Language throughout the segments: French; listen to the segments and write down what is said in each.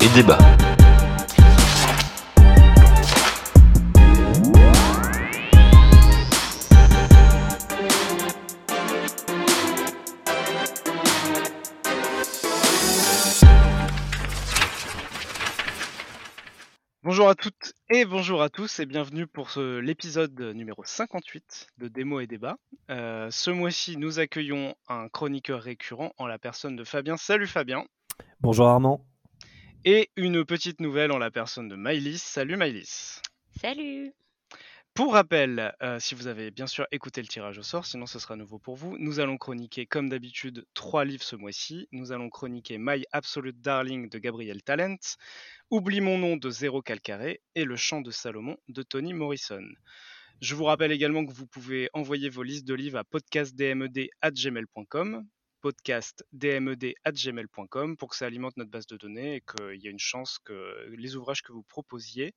et débat. Et bonjour à tous et bienvenue pour l'épisode numéro 58 de Démo et Débat. Euh, ce mois-ci, nous accueillons un chroniqueur récurrent en la personne de Fabien. Salut Fabien. Bonjour Armand. Et une petite nouvelle en la personne de Maïlis. Salut Maïlis. Salut Pour rappel, euh, si vous avez bien sûr écouté le tirage au sort, sinon ce sera nouveau pour vous, nous allons chroniquer comme d'habitude trois livres ce mois-ci. Nous allons chroniquer My Absolute Darling de Gabriel Talent, Oublie mon nom de Zéro Calcaré et Le chant de Salomon de Tony Morrison. Je vous rappelle également que vous pouvez envoyer vos listes de livres à podcastdmed.gmail.com podcastdmed.gmail.com pour que ça alimente notre base de données et qu'il y ait une chance que les ouvrages que vous proposiez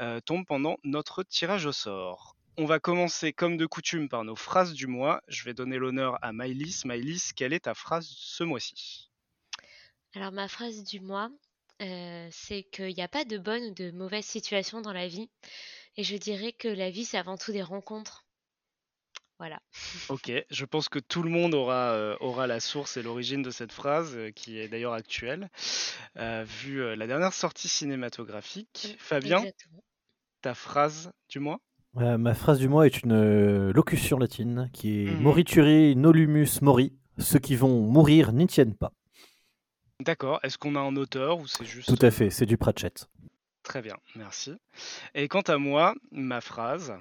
euh, tombent pendant notre tirage au sort. On va commencer comme de coutume par nos phrases du mois. Je vais donner l'honneur à Maïlis. Maïlis, quelle est ta phrase ce mois-ci? Alors ma phrase du mois, euh, c'est qu'il n'y a pas de bonne ou de mauvaise situation dans la vie. Et je dirais que la vie, c'est avant tout des rencontres. Voilà. Ok, je pense que tout le monde aura, euh, aura la source et l'origine de cette phrase, euh, qui est d'ailleurs actuelle, euh, vu euh, la dernière sortie cinématographique. Fabien, Exactement. ta phrase du mois? Euh, ma phrase du mois est une euh, locution latine qui est Mhm. Morituri nolumus mori. Ceux qui vont mourir n'y tiennent pas. D'accord, est-ce qu'on a un auteur ou c'est juste... Tout à fait, c'est du Pratchett. Très bien, merci. Et quant à moi, ma phrase,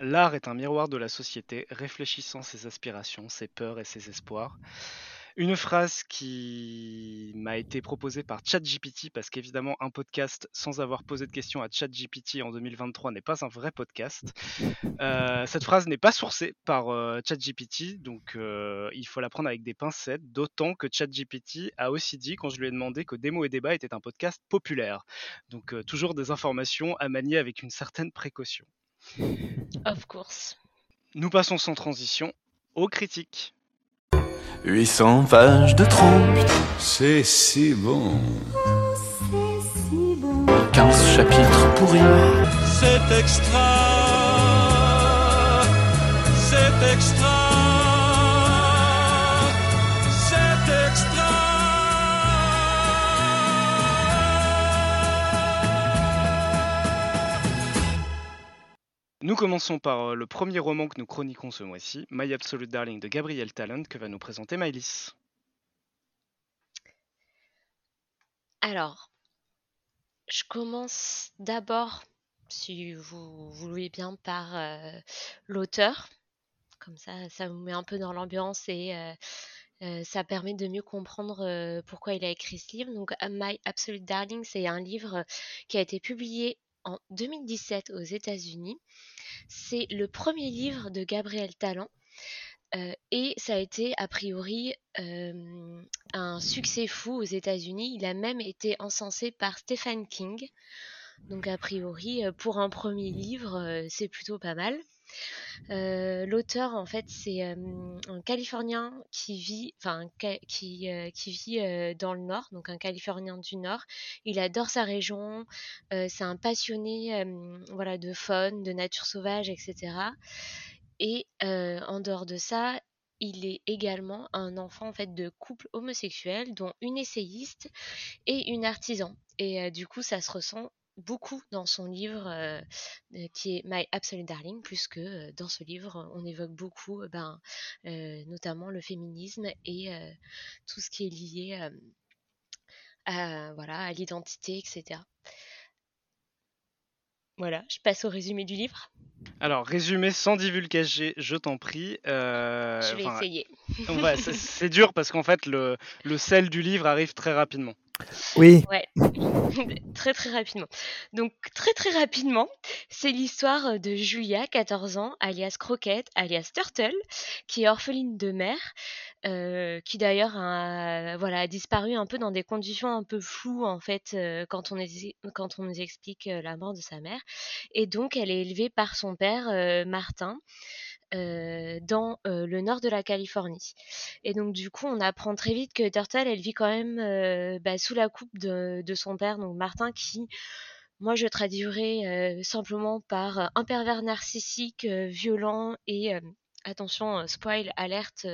l'art est un miroir de la société, réfléchissant ses aspirations, ses peurs et ses espoirs. Une phrase qui m'a été proposée par ChatGPT, parce qu'évidemment, un podcast sans avoir posé de questions à ChatGPT en 2023 n'est pas un vrai podcast. Euh, cette phrase n'est pas sourcée par euh, ChatGPT, donc euh, il faut la prendre avec des pincettes, d'autant que ChatGPT a aussi dit, quand je lui ai demandé que Démo et Débat était un podcast populaire. Donc toujours des informations à manier avec une certaine précaution. Of course. Nous passons sans transition aux critiques. 800 pages de trop, C'est si bon. 15 chapitres pourris. C'est extra, c'est extra, commençons par euh, le premier roman que nous chroniquons ce mois-ci, My Absolute Darling de Gabriel Talent, que va nous présenter Maëlys. Alors, je commence d'abord, si vous voulez bien, par euh, l'auteur. Comme ça, ça vous met un peu dans l'ambiance et euh, ça permet de mieux comprendre pourquoi il a écrit ce livre. Donc, My Absolute Darling, c'est un livre qui a été publié en 2017 aux États-Unis. C'est le premier livre de Gabriel Talent. euh, et ça a été a priori euh, un succès fou aux États-Unis. Il a même été encensé par Stephen King. Donc a priori, euh, pour un premier livre, c'est plutôt pas mal. Euh, L'auteur, en fait, c'est un Californien qui vit, euh, dans le Nord, donc un Californien du Nord. Il adore sa région. c'est un passionné, de faune, de nature sauvage, etc. Et en dehors de ça, il est également un enfant en fait de couple homosexuel, dont une essayiste et une artisan. Et du coup, ça se ressent beaucoup dans son livre euh, euh, qui est My Absolute Darling, puisque euh, dans ce livre, on évoque beaucoup, ben, euh, notamment le féminisme et tout ce qui est lié à, voilà, à l'identité, etc. Voilà, je passe au résumé du livre. Alors, résumé sans divulgager, je t'en prie. je vais enfin, ouais, c'est- dur parce qu'en fait, le, le sel du livre arrive très rapidement. Oui, Ouais, très très rapidement. Donc très très rapidement, c'est l'histoire de Julia, 14 ans, alias Croquette, alias Turtle, qui est orpheline de mère, euh, qui d'ailleurs a, voilà, a disparu un peu dans des conditions un peu floues en fait euh, quand, on est- quand on nous explique euh, la mort de sa mère. Et donc elle est élevée par son père, euh, dans le nord de la Californie. Et donc du coup, on apprend très vite que Turtle, elle vit quand même bah, sous la coupe de, de, son père, donc Martin, qui, moi, je traduirais simplement par un pervers narcissique, violent et attention, spoil, alerte,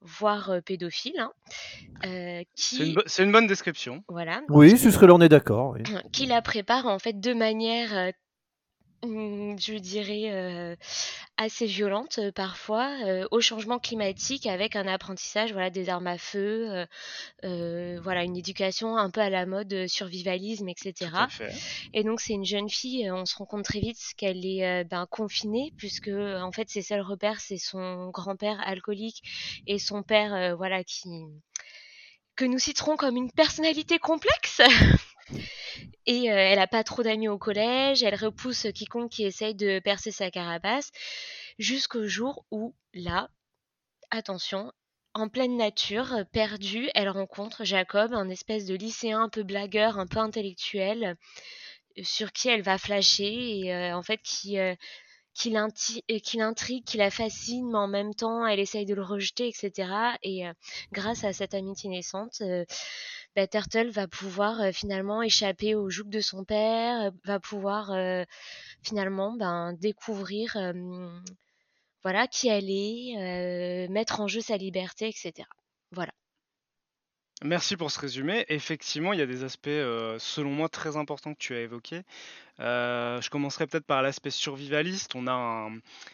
voire pédophile. Hein, qui... C'est une, bonne description. Voilà. Oui, ce serait là, on est d'accord. Qui la prépare en fait de manière Mmh, je dirais, euh, assez violente, euh, parfois, euh, au changement climatique avec un apprentissage, voilà, des armes à feu, voilà, une éducation un peu à la mode, survivalisme etc. et donc c'est une jeune fille, on se rend compte très vite qu'elle est, ben, confinée puisque, en fait, ses seuls repères, c'est son grand-père alcoolique et son père, voilà, qui que nous citerons comme une personnalité complexe. Et elle a pas trop d'amis au collège, elle repousse quiconque qui essaye de percer sa carapace, jusqu'au jour où, là, attention, en pleine nature, perdue, elle rencontre Jacob, un espèce de lycéen un peu blagueur, un peu intellectuel, sur qui elle va flasher et en fait qui qui l'intrigue, qui la fascine, mais en même temps, elle essaye de le rejeter, etc. Et grâce à cette amitié naissante, bah, Turtle va pouvoir finalement échapper au joug de son père, va pouvoir finalement ben, découvrir voilà qui elle mettre en jeu sa liberté, etc. Voilà. Merci pour ce résumé. Effectivement, il y a des aspects, selon moi, très importants que tu as évoqués. je commencerai peut-être par l'aspect survivaliste. On a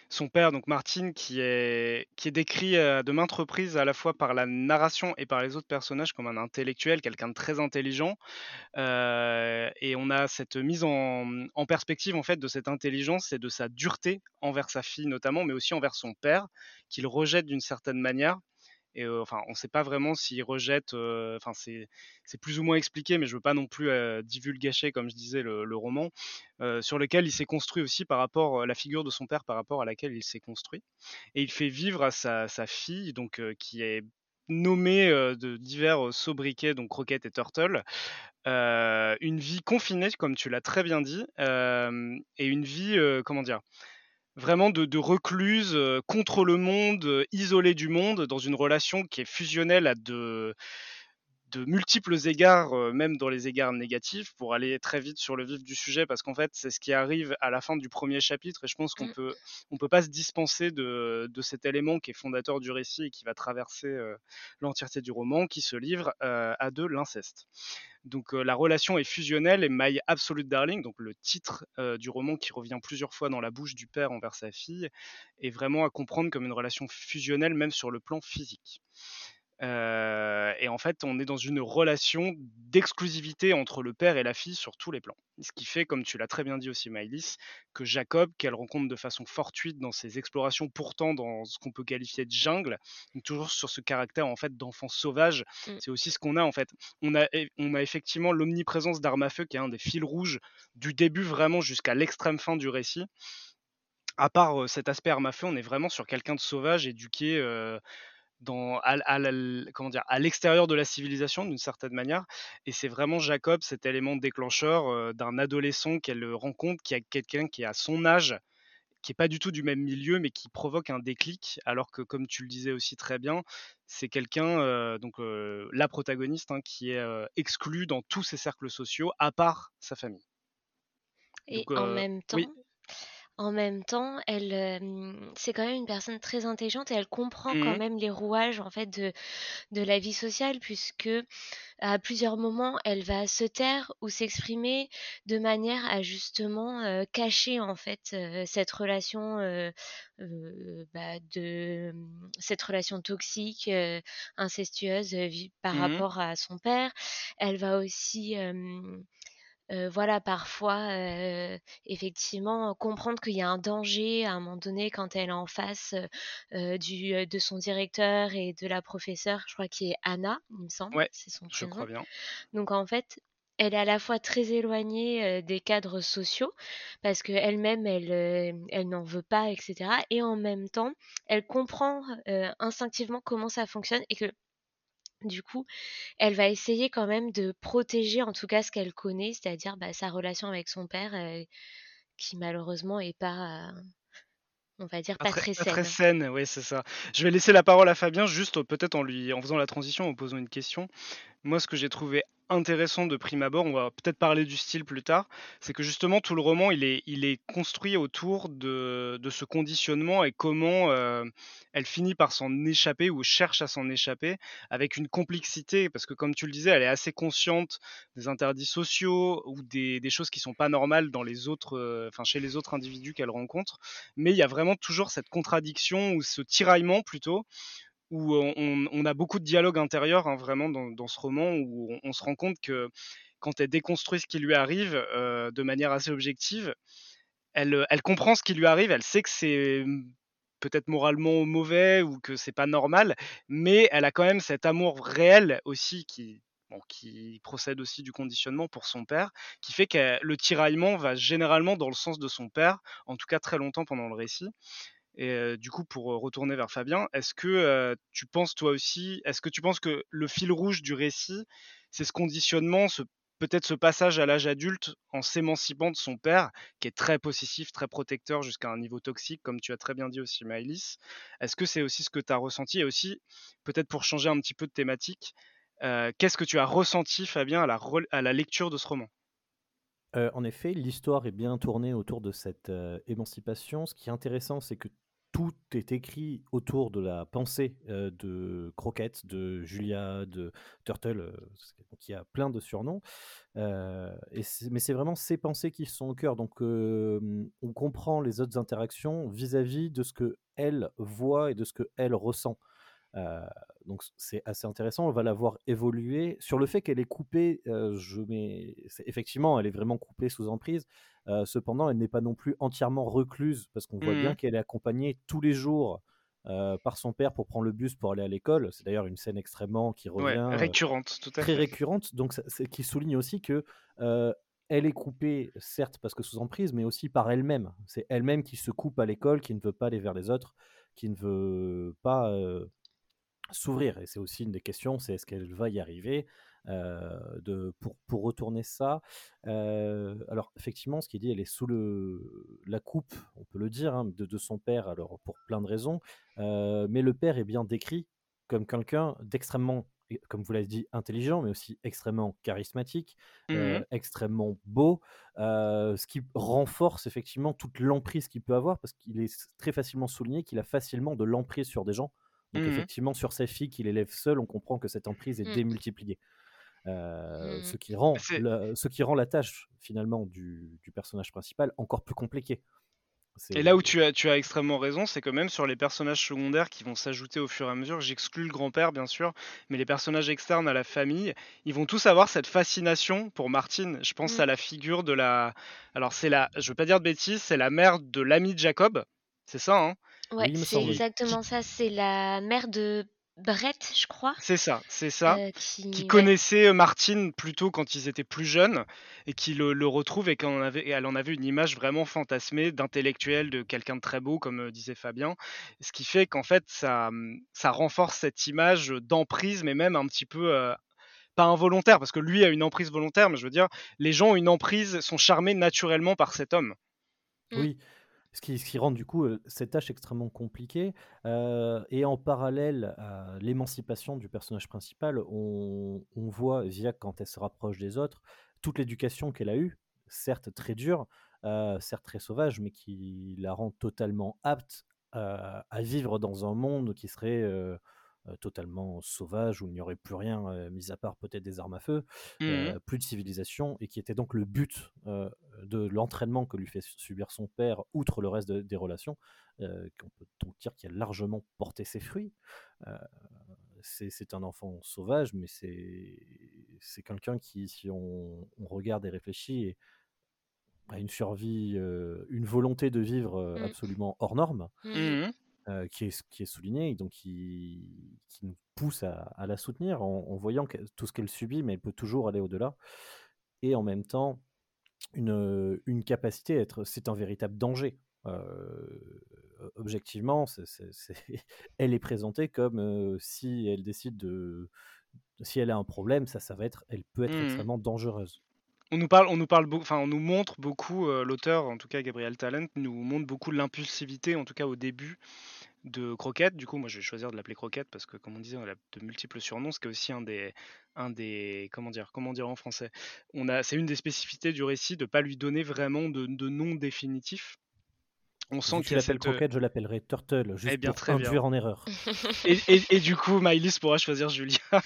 son père, donc Martin, qui est, décrit de maintes reprises à la fois par la narration et par les autres personnages comme un intellectuel, quelqu'un de très intelligent. et on a cette mise en, en perspective en fait de cette intelligence et de sa dureté envers sa fille notamment, mais aussi envers son père, qu'il rejette d'une certaine manière. Et enfin, on ne sait pas vraiment s'il rejette. Enfin, c'est plus ou moins expliqué, mais je veux pas non plus divulgacher, comme je disais, le, roman, sur lequel il s'est construit aussi par rapport à la figure de son père, par rapport à laquelle il s'est construit. Et il fait vivre à sa, fille, donc qui est nommée de divers sobriquets, donc Rocket et Turtle, une vie confinée, comme tu l'as très bien dit, et une vie, comment dire, vraiment de, recluse contre le monde, isolée du monde, dans une relation qui est fusionnelle à de, de multiples égards, même dans les égards négatifs, pour aller très vite sur le vif du sujet, parce qu'en fait, c'est ce qui arrive à la fin du premier chapitre, et je pense qu'on mmh. peut, on peut pas se dispenser de, de, cet élément qui est fondateur du récit et qui va traverser l'entièreté du roman, qui se livre à de l'inceste. Donc la relation est fusionnelle et My Absolute Darling, donc le titre du roman qui revient plusieurs fois dans la bouche du père envers sa fille, est vraiment à comprendre comme une relation fusionnelle même sur le plan physique. Et en fait, on est dans une relation d'exclusivité entre le père et la fille sur tous les plans. Ce qui fait, comme tu l'as très bien dit aussi, Maëlys, que Jacob, qu'elle rencontre de façon fortuite dans ses explorations, pourtant dans ce qu'on peut qualifier de jungle, toujours sur ce caractère en fait d'enfant sauvage, mmh. c'est aussi ce qu'on a en fait. On a, on a effectivement l'omniprésence d'armes à feu qui est un des fils rouges du début vraiment jusqu'à l'extrême fin du récit à part cet aspect arme à feu, on est vraiment sur quelqu'un de sauvage, éduqué, dans, à, comment dire, à l'extérieur de la civilisation d'une certaine manière. Et c'est vraiment Jacob, cet élément déclencheur euh, d'un adolescent qu'elle rencontre, qui a quelqu'un qui est à son âge, qui est pas du tout du même milieu, mais qui provoque un déclic, alors que comme tu le disais aussi très bien, c'est quelqu'un, euh, donc euh, la protagoniste, hein, qui est exclue dans tous ses cercles sociaux, à part sa famille. Et en même temps, en même temps, elle, c'est quand même une personne très intelligente et elle comprend quand mmh même les rouages en fait de, de la vie sociale puisque à plusieurs moments elle va se taire ou s'exprimer de manière à justement cacher en fait cette relation bah, de cette relation toxique incestueuse par mmh rapport à son père. Elle va aussi voilà, parfois, effectivement, comprendre qu'il y a un danger à un moment donné quand elle est en face du, de son directeur et de la professeure, je crois qu'il est Anna, il me semble, ouais, c'est son je crois bien. Donc en fait, elle est à la fois très éloignée des cadres sociaux parce qu'elle-même, elle, elle n'en veut pas, etc. Et en même temps, elle comprend instinctivement comment ça fonctionne et que du coup, elle va essayer quand même de protéger en tout cas ce qu'elle connaît, c'est-à-dire bah, sa relation avec son père, qui malheureusement est pas on va dire Pas très, très pas très saine. saine, oui, c'est ça. Je vais laisser la parole à Fabien, juste peut-être en lui, en faisant la transition, en posant une question. Moi, ce que j'ai trouvé intéressant de prime abord, on va peut-être parler du style plus tard, c'est que justement tout le roman, il est, construit autour de, ce conditionnement et comment euh, elle finit par s'en échapper ou cherche à s'en échapper avec une complexité, parce que comme tu le disais, elle est assez consciente des interdits sociaux ou des, des choses qui sont pas normales dans les autres, euh, enfin chez les autres individus qu'elle rencontre, mais il y a vraiment toujours cette contradiction ou ce tiraillement plutôt où on, a beaucoup de dialogue intérieur hein, vraiment dans, ce roman où on, se rend compte que quand elle déconstruit ce qui lui arrive euh, de manière assez objective, elle, elle comprend ce qui lui arrive, elle sait que c'est mm, peut-être moralement mauvais ou que c'est pas normal, mais elle a quand même cet amour réel aussi qui, qui procède aussi du conditionnement pour son père, qui fait que le tiraillement va généralement dans le sens de son père, en tout cas très longtemps pendant le récit. Et du coup, pour retourner vers Fabien, est-ce que tu penses toi aussi, est-ce que tu penses que le fil rouge du récit, c'est ce conditionnement, peut-être ce passage à l'âge adulte en s'émancipant de son père, qui est très possessif, très protecteur jusqu'à un niveau toxique, comme tu as très bien dit aussi, Maëlys? Est-ce que c'est aussi ce que tu as ressenti? Et aussi, peut-être pour changer un petit peu de thématique, qu'est-ce que tu as ressenti, Fabien, à la, lecture de ce roman? En effet, l'histoire est bien tournée autour de cette émancipation. Ce qui est intéressant, c'est que tout est écrit autour de la pensée de Croquette, de Julia, de Turtle, qui a plein de surnoms. Mais c'est vraiment ces pensées qui sont au cœur. Donc, on comprend les autres interactions vis-à-vis de ce que elle voit et de ce que elle ressent. Euh, donc c'est assez intéressant. On va la voir évoluer. Sur le fait qu'elle est coupée, euh, je mets... effectivement, elle est vraiment coupée sous emprise. Euh, cependant, elle n'est pas non plus entièrement recluse parce qu'on voit bien Mhm. qu'elle est accompagnée tous les jours euh, par son père pour prendre le bus pour aller à l'école. C'est d'ailleurs une scène extrêmement qui revient, récurrente, tout à très fait. récurrente, donc c'est- qui souligne aussi que euh, elle est coupée, certes parce que sous emprise, mais aussi par elle-même. C'est elle-même qui se coupe à l'école, qui ne veut pas aller vers les autres, qui ne veut pas euh, s'ouvrir. Et c'est aussi une des questions, c'est est-ce qu'elle va y arriver euh, de, pour, pour retourner ça. Euh, alors effectivement, ce qui est dit, elle est sous le, la coupe, on peut le dire, hein, de, de son père, alors pour plein de raisons. Euh, mais le père est bien décrit comme quelqu'un d'extrêmement, comme vous l'avez dit, intelligent, mais aussi extrêmement charismatique, euh, Mhm. extrêmement beau, euh, ce qui renforce effectivement toute l'emprise qu'il peut avoir, parce qu'il est très facilement souligné qu'il a facilement de l'emprise sur des gens. Donc Mhm. effectivement, sur sa fille qu'il élève seul, on comprend que cette emprise est Mm. démultipliée. Euh, ce, qui rend ce qui rend la tâche finalement du, du personnage principal encore plus compliquée. Et là où tu as, tu as extrêmement raison, c'est que même sur les personnages secondaires qui vont s'ajouter au fur et à mesure, j'exclus le grand-père bien sûr, mais les personnages externes à la famille, ils vont tous avoir cette fascination pour Martine. Je pense à la figure de la... Alors c'est la... Je veux pas dire de bêtises, c'est la mère de l'ami de Jacob. C'est ça, hein Ouais, oui, il me c'est semble. oui. exactement ça. C'est la mère de Brett, je crois, C'est ça, c'est ça. euh, Qui qui, ouais. connaissait Martine plutôt quand ils étaient plus jeunes et qui le, le retrouve et, qu'en avait, et elle en avait une image vraiment fantasmée d'intellectuel, de quelqu'un de très beau, comme euh, disait Fabien. Ce qui fait qu'en fait, ça, hum, ça renforce cette image d'emprise, mais même un petit peu euh, pas involontaire, parce que lui a une emprise volontaire, mais je veux dire, les gens ont une emprise, sont charmés naturellement par cet homme. Mm. Oui, ce qui, rend du coup euh, cette tâche extrêmement compliquée. euh, et en parallèle à l'émancipation du personnage principal, on, voit via quand elle se rapproche des autres toute l'éducation qu'elle a eue, certes très dure, euh, certes très sauvage, mais qui la rend totalement apte à, vivre dans un monde qui serait euh, euh, totalement sauvage, où il n'y aurait plus rien, euh, mis à part peut-être des armes à feu, Mhm. euh, plus de civilisation, et qui était donc le but euh, de l'entraînement que lui fait subir son père, outre le reste de- des relations, euh, qu'on peut donc dire qu'il a largement porté ses fruits. Euh, c'est un enfant sauvage, mais c'est c'est quelqu'un qui, si on, on regarde et réfléchit, est- a une survie, euh, une volonté de vivre euh, Mm. absolument hors norme, Mhm. Euh, qui, est, qui est soulignée, donc qui, qui nous pousse à, à la soutenir en, en voyant que- tout ce qu'elle subit, mais elle peut toujours aller au-delà. Et en même temps, une, une capacité à être. C'est un véritable danger. Euh, objectivement, elle est présentée comme euh, si elle décide de. Si elle a un problème, ça, ça va être. Elle peut être Mhm. extrêmement dangereuse. On nous parle, on nous parle, enfin, on nous montre beaucoup, euh, l'auteur, en tout cas Gabriel Talent, nous montre beaucoup l'impulsivité, en tout cas au début de Croquette. Du coup, moi, je vais choisir de l'appeler Croquette parce que, comme on disait, on a de multiples surnoms, ce qui est aussi un des, un des, comment dire, comment dire en français. On a, c'est une des spécificités du récit de pas lui donner vraiment de, de nom définitif. On sent Si qu'il y a cette, euh, croquette, je l'appellerai turtle, juste Eh bien, pour très bien. induire en erreur. et, et- et du coup, Maïlis pourra choisir Julia. Ah,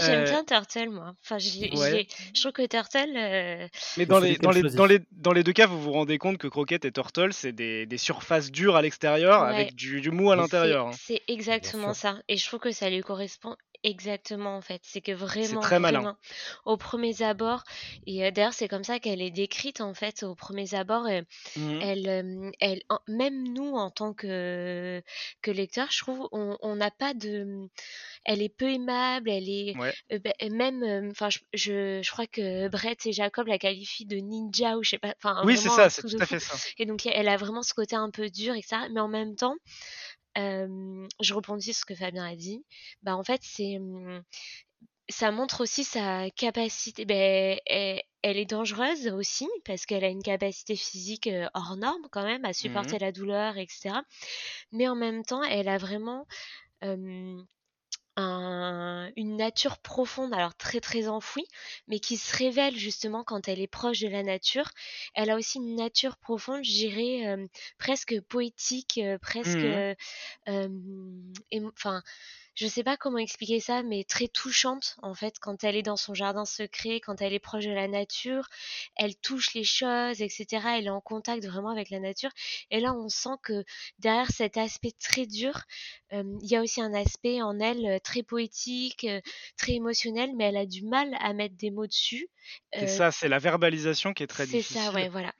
j'aime Euh, bien Turtle, moi. Enfin, Ouais. j'ai- je trouve que Turtle, euh, Mais dans les, dans, les, dans, les, dans les deux cas, vous vous rendez compte que Croquette et Turtle, c'est des, des surfaces dures à l'extérieur Ouais. avec du, du mou à l'intérieur. hein. c'est exactement ça. Et je trouve que ça lui correspond exactement, en fait. C'est que vraiment, très malin. vraiment, aux premiers abords, et euh, d'ailleurs, c'est comme ça qu'elle est décrite, en fait, aux premiers abords. euh, Mhm. elle, euh, elle, en- même nous, en tant que, que lecteurs, je trouve, on n'a pas de. Elle est peu aimable, elle est. Ouais. et même, enfin, je, je, je crois que Brett et Jacob la qualifient de ninja ou je sais pas. Oui, c'est ça, c'est tout à fait ça. Et donc, elle a vraiment ce côté un peu dur, etc. Mais en même temps, je rebondis sur ce que Fabien a dit. Bah, en fait, c'est. hum, ça montre aussi sa capacité. Ben, elle, elle est dangereuse aussi parce qu'elle a une capacité physique hors norme quand même à supporter la douleur, etc. Mais en même temps, elle a vraiment euh, un- une nature profonde, alors très très enfouie, mais qui se révèle justement quand elle est proche de la nature. Elle a aussi une nature profonde, je dirais euh, presque poétique, euh, presque, Mhm. euh, euh, enfin, je sais pas comment expliquer ça, mais très touchante en fait quand elle est dans son jardin secret, quand elle est proche de la nature, elle touche les choses, etc. Elle est en contact vraiment avec la nature. Et là, on sent que derrière cet aspect très dur, euh, il y a aussi un aspect en elle euh, très poétique, euh, très émotionnel, mais elle a du mal à mettre des mots dessus. C'est ça, c'est la verbalisation qui est très c'est difficile. ça, ouais, voilà.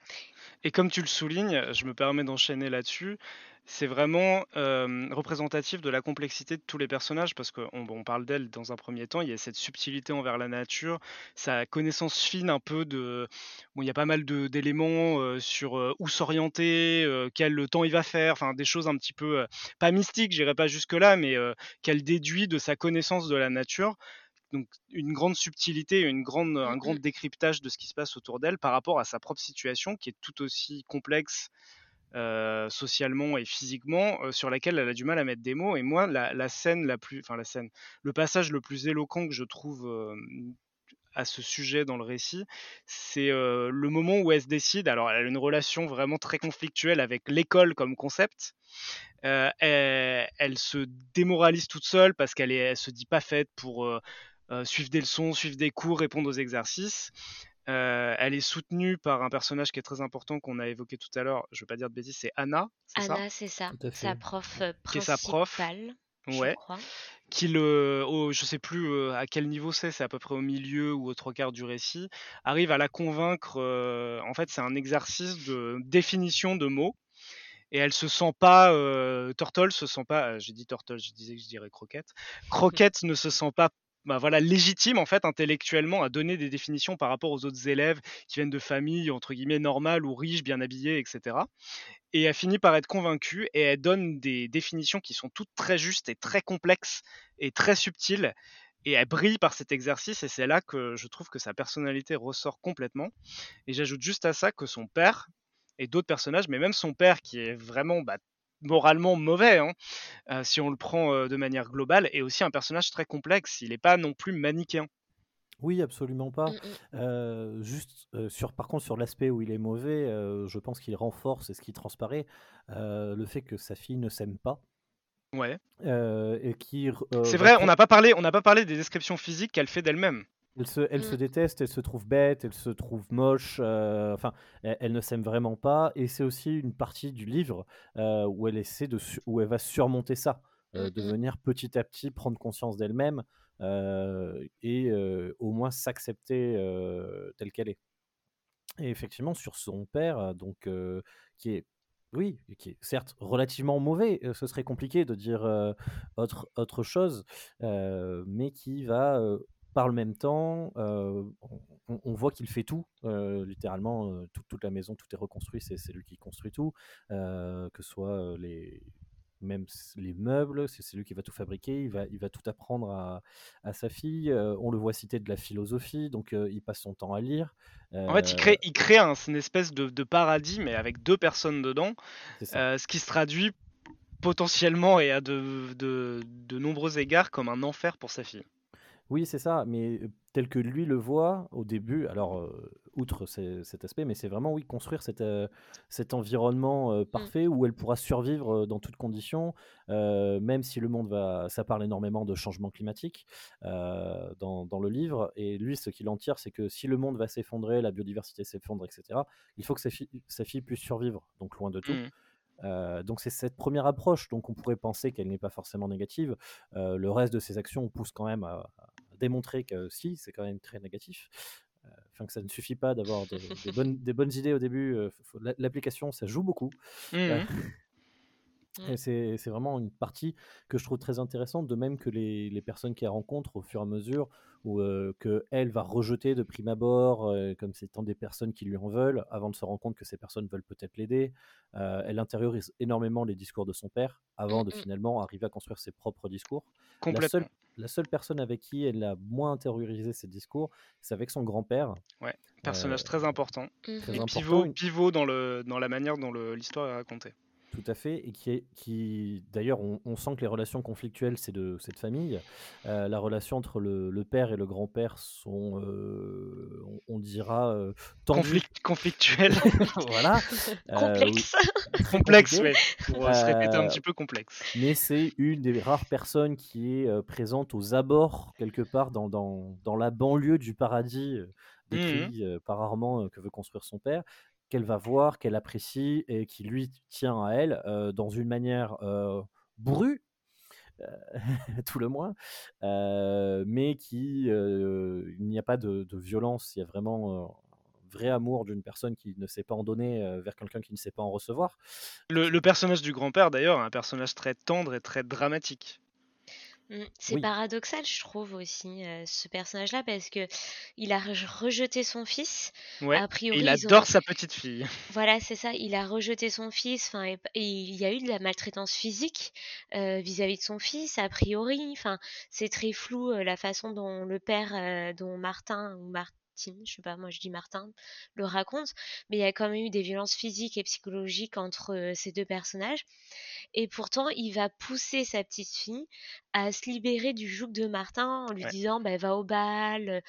Et comme tu le soulignes, je me permets d'enchaîner là-dessus, c'est vraiment euh, représentatif de la complexité de tous les personnages parce qu'on on parle d'elle dans un premier temps, il y a cette subtilité envers la nature, sa connaissance fine un peu de... Bon, il y a pas mal d'éléments euh, sur euh, où s'orienter, quel temps il va faire, enfin des choses un petit peu, pas mystiques, j'irai pas jusque-là, mais qu'elle déduit de sa connaissance de la nature donc une grande subtilité, une grande, un Mm, grand décryptage de ce qui se passe autour d'elle par rapport à sa propre situation qui est tout aussi complexe euh, socialement et physiquement, euh, sur laquelle elle a du mal à mettre des mots. Et moi, la, la scène la plus, enfin la scène, le passage le plus éloquent que je trouve euh, à ce sujet dans le récit, c'est le moment où elle se décide. Alors, elle a une relation vraiment très conflictuelle avec l'école comme concept. Elle, elle se démoralise toute seule parce qu'elle est, elle se dit pas faite pour suivre des leçons, suivre des cours, répondre aux exercices. Euh, elle est soutenue par un personnage qui est très important qu'on a évoqué tout à l'heure. Je ne veux pas dire de bêtises, c'est Anna, Anna, c'est ça, à sa prof euh, Qui est sa prof. principale, je crois. Qui le, au- je sais plus euh, à quel niveau c'est, c'est à peu près au milieu ou aux trois quarts du récit, arrive à la convaincre. euh, en fait, c'est un exercice de définition de mots. Et elle se sent pas, euh, Turtle se sent pas, euh, j'ai dit Turtle, je disais que je dirais Croquette. Croquette ne se sent pas, bah voilà, légitime en fait intellectuellement à donner des définitions par rapport aux autres élèves qui viennent de familles entre guillemets normales ou riches, bien habillées, etc. Et elle finit par être convaincue et elle donne des définitions qui sont toutes très justes et très complexes et très subtiles. Et elle brille par cet exercice et c'est là que je trouve que sa personnalité ressort complètement. Et j'ajoute juste à ça que son père et d'autres personnages, mais même son père qui est vraiment bah, moralement mauvais, hein, euh, si on le prend euh, de manière globale, est aussi un personnage très complexe. Il n'est pas non plus manichéen. Oui, absolument pas. Mm, mm. Euh, juste euh, sur, par contre, sur l'aspect où il est mauvais, euh, je pense qu'il renforce et ce qui transparaît, euh, le fait que sa fille ne s'aime pas. Ouais. euh, et qui, euh, C'est vrai, on n'a pas parlé, on n'a pas parlé des descriptions physiques qu'elle fait d'elle-même. Elle se, elle se Mm. déteste, elle se trouve bête, elle se trouve moche, euh, enfin, elle, elle ne s'aime vraiment pas. Et c'est aussi une partie du livre euh, où elle essaie de, où elle va surmonter ça, euh, Mm, de mm. venir petit à petit prendre conscience d'elle-même et au moins s'accepter telle qu'elle est. Et effectivement, sur son père, donc qui est oui, qui est certes relativement mauvais, ce serait compliqué de dire euh, autre, autre chose, euh, mais qui va, euh, par le même temps, euh, on, on voit qu'il fait tout, euh, littéralement, euh, tout- toute la maison, tout est reconstruit, c'est c'est lui qui construit tout, que ce soit les, même les meubles, c'est c'est lui qui va tout fabriquer, il va, il va tout apprendre à, à sa fille. on le voit citer de la philosophie, donc il passe son temps à lire. En fait, il crée, il crée un- une espèce de, de paradis, mais avec deux personnes dedans, ce qui se traduit potentiellement et à de, de, de nombreux égards comme un enfer pour sa fille. Oui, c'est ça, mais tel que lui le voit au début, alors euh, outre cet aspect, mais c'est vraiment oui construire cet, euh, cet environnement euh, parfait où elle pourra survivre dans toutes conditions, même si le monde va, ça parle énormément de changement climatique dans, dans le livre, et lui ce qu'il en tire, c'est que si le monde va s'effondrer, la biodiversité s'effondre, etc., il faut que sa, fi- sa fille puisse survivre, donc loin de tout. Euh, donc c'est cette première approche, donc on pourrait penser qu'elle n'est pas forcément négative. Euh, le reste de ses actions pousse quand même à démontrer que si, c'est quand même très négatif. Euh, Enfin que ça ne suffit pas d'avoir des, bonnes, idées au début. euh, L'application, ça joue beaucoup. Euh, Et c'est vraiment une partie que je trouve très intéressante, de même que les, les personnes qu'elle rencontre au fur et à mesure, ou euh, qu'elle va rejeter de prime abord, euh, comme c'est tant des personnes qui lui en veulent, avant de se rendre compte que ces personnes veulent peut-être l'aider. Euh, elle intériorise énormément les discours de son père, avant de finalement arriver à construire ses propres discours. La Complètement. seule, la seule personne avec qui elle a moins intériorisé ses discours, c'est avec son grand-père. Ouais, personnage très important. très. Et important. pivot, pivot dans, le, dans la manière dont l'histoire est racontée. Tout à fait, et qui, est, qui d'ailleurs, on, on sent que les relations conflictuelles, c'est de cette famille. Euh, la relation entre le, le père et le grand-père sont, euh, on, on dira, euh, tendues. Conflict, conflictuel, voilà. Euh, Complexe. oui, complexe, ouais. Pour euh, se répéter un petit peu complexe. Mais c'est une des rares personnes qui est euh, présente aux abords, quelque part, dans, dans, dans la banlieue du paradis euh, décrit euh, par Armand euh, que veut construire son père, qu'elle va voir, qu'elle apprécie et qui lui tient à elle dans une manière bourrue, tout le moins, mais qui, il n'y a pas de, violence, il y a vraiment vrai amour d'une personne qui ne sait pas en donner vers quelqu'un qui ne sait pas en recevoir. Le, le personnage du grand-père, d'ailleurs, un personnage très tendre et très dramatique. Mm, C'est Oui. paradoxal, je trouve aussi, euh, ce personnage-là, parce que il a re- rejeté son fils. Ouais. A Et priori, il ils ont- adore sa petite fille. Voilà, c'est ça. Il a rejeté son fils. Enfin, et, et il y a eu de la maltraitance physique euh, vis-à-vis de son fils, a priori. Enfin, c'est très flou euh, la façon dont le père, euh, dont Martin ou Martine, je sais pas, moi je dis Martin, le raconte. Mais il y a quand même eu des violences physiques et psychologiques entre euh, ces deux personnages. Et pourtant, il va pousser sa petite fille à se libérer du joug de Martin en lui Ouais. disant bah, va au bal.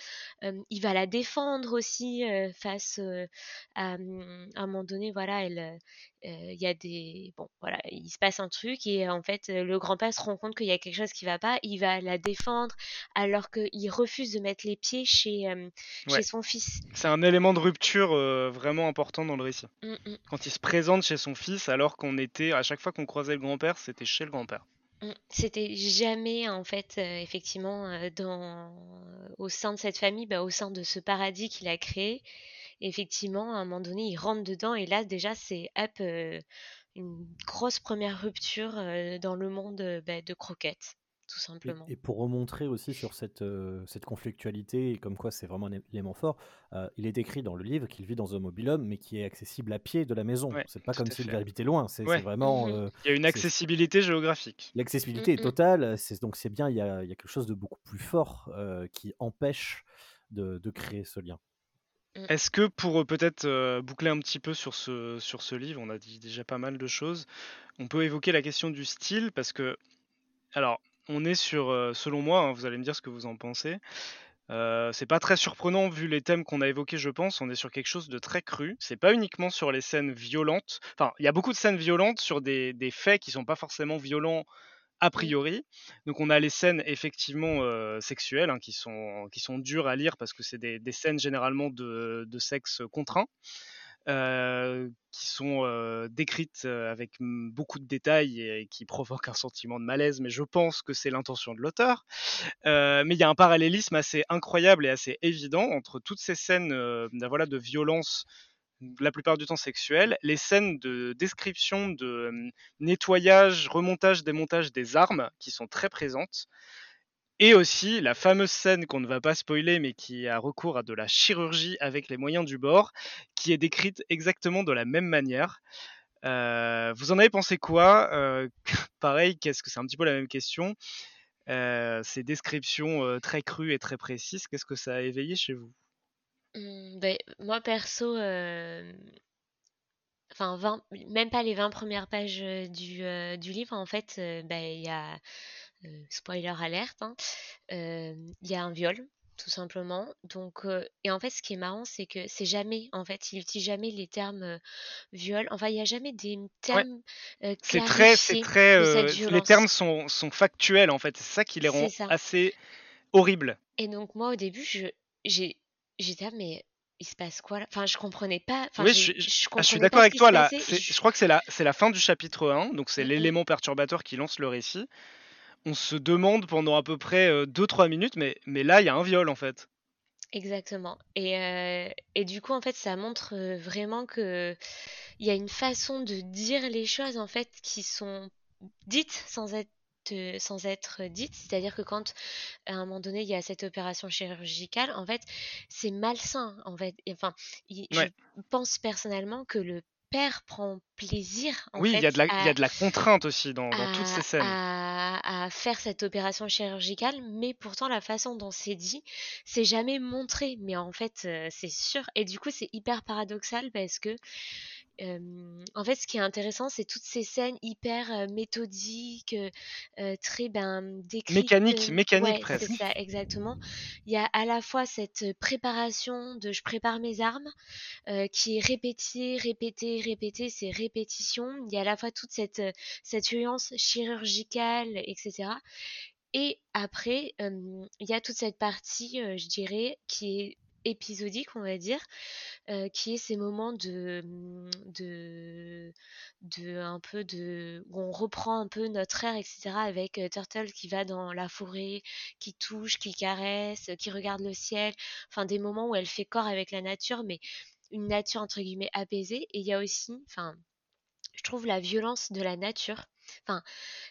euh, il va la défendre aussi euh, face euh, à, hum, à un moment donné. Voilà, elle, il y a des bon, voilà, il se passe un truc et en fait, le grand-père se rend compte qu'il y a quelque chose qui va pas. Il va la défendre alors qu'il refuse de mettre les pieds chez euh, Ouais. chez son fils. C'est un élément de rupture euh, vraiment important dans le récit. Mm, mm. Quand il se présente chez son fils, alors qu'on était, à chaque fois qu'on croisait le grand-père, c'était chez le grand-père. Mm. C'était jamais en fait euh, effectivement dans au sein de cette famille, bah, au sein de ce paradis qu'il a créé. Effectivement, à un moment donné, il rentre dedans et là déjà c'est hop euh, une grosse première rupture euh, dans le monde euh, bah, de croquettes, tout simplement. et pour remontrer aussi sur cette, euh, cette conflictualité, et comme quoi c'est vraiment un élément fort, euh, il est écrit dans le livre qu'il vit dans un mobilhome, mais qui est accessible à pied de la maison. Ouais, c'est pas comme s'il habitait loin, c'est Ouais. vraiment... Euh, Il y a une accessibilité géographique. L'accessibilité est Mm, mm. totale, c'est, donc c'est bien, il y a, il y a quelque chose de beaucoup plus fort euh, qui empêche de, de créer ce lien. Est-ce que pour euh, peut-être euh, boucler un petit peu sur ce, livre, on a dit déjà pas mal de choses, on peut évoquer la question du style parce que, alors, on est sur, euh, selon moi, hein, vous allez me dire ce que vous en pensez, c'est pas très surprenant vu les thèmes qu'on a évoqués, je pense, on est sur quelque chose de très cru, c'est pas uniquement sur les scènes violentes, enfin, il y a beaucoup de scènes violentes sur des, des faits qui sont pas forcément violents a priori. Donc on a les scènes effectivement euh, sexuelles hein, qui, sont, qui sont dures à lire parce que c'est des, scènes généralement de, sexe contraint. euh, qui sont euh, décrites avec beaucoup de détails et, qui provoquent un sentiment de malaise, mais je pense que c'est l'intention de l'auteur. Mais il y a un parallélisme assez incroyable et assez évident entre toutes ces scènes voilà, de violence la plupart du temps sexuelles, les scènes de description de euh, nettoyage, remontage, démontage des armes qui sont très présentes. Et aussi la fameuse scène qu'on ne va pas spoiler, mais qui a recours à de la chirurgie avec les moyens du bord, qui est décrite exactement de la même manière. Euh, vous en avez pensé quoi? Euh, Pareil, qu'est-ce que c'est un petit peu la même question. Ces descriptions très crues et très précises, qu'est-ce que ça a éveillé chez vous? Mmh, ben, moi perso, euh, enfin 20 même pas les 20 premières pages euh, du, euh, du livre, en fait, euh, ben, il y a, euh, spoiler alerte, hein, euh, il y a un viol, tout simplement. Donc, euh, et en fait, ce qui est marrant, c'est que c'est jamais, en fait, il utilise jamais les termes euh, viol. Enfin, il n'y a jamais des termes euh, c'est très, c'est clarifiés très. de cette euh, les violence. termes sont, sont factuels en fait. C'est ça qui les C'est rend ça. assez horribles. Et donc moi au début, je j'ai j'étais là, mais il se passe quoi là? Enfin, je comprenais pas. Enfin, Oui, je, j'ai suis- je- je ah, je suis d'accord avec toi là. Je... Crois que c'est la, fin du chapitre 1, donc c'est Mm, mm. l'élément perturbateur qui lance le récit. On se demande pendant à peu près 2-3 minutes, mais, mais là il y a un viol en fait. Exactement. Et, euh, et du coup, en fait, ça montre vraiment que il y a une façon de dire les choses en fait qui sont dites sans être sans être dites. C'est-à-dire que quand à un moment donné il y a cette opération chirurgicale, en fait, c'est malsain en fait. Enfin, il- je pense personnellement que le père prend plaisir en Oui, il y a de la, il y à a de la contrainte aussi dans, dans toutes ces scènes. à- à faire cette opération chirurgicale, mais pourtant la façon dont c'est dit, c'est jamais montré. Mais en fait, euh, c'est sûr. Et du coup, c'est hyper paradoxal parce que, euh, en fait, ce qui est intéressant, c'est toutes ces scènes hyper euh, méthodiques, euh, très ben décrites. Mécanique, mécanique ouais, c'est presque. ça, exactement. Il y a à la fois cette préparation de je prépare mes armes, qui est répétée, répétée, répétée, c'est répétition. Il y a à la fois toute cette, cette violence chirurgicale, etc. Et après, il y a toute cette partie, je dirais, qui est épisodique, on va dire, qui est ces moments de, hum, de, de un peu de, où on reprend un peu notre air, etc. Avec Turtle qui va dans la forêt, qui touche, qui caresse, qui regarde le ciel, enfin des moments où elle fait corps avec la nature, mais une nature entre guillemets apaisée. Et il y a aussi, enfin, je trouve la violence de la nature. Enfin,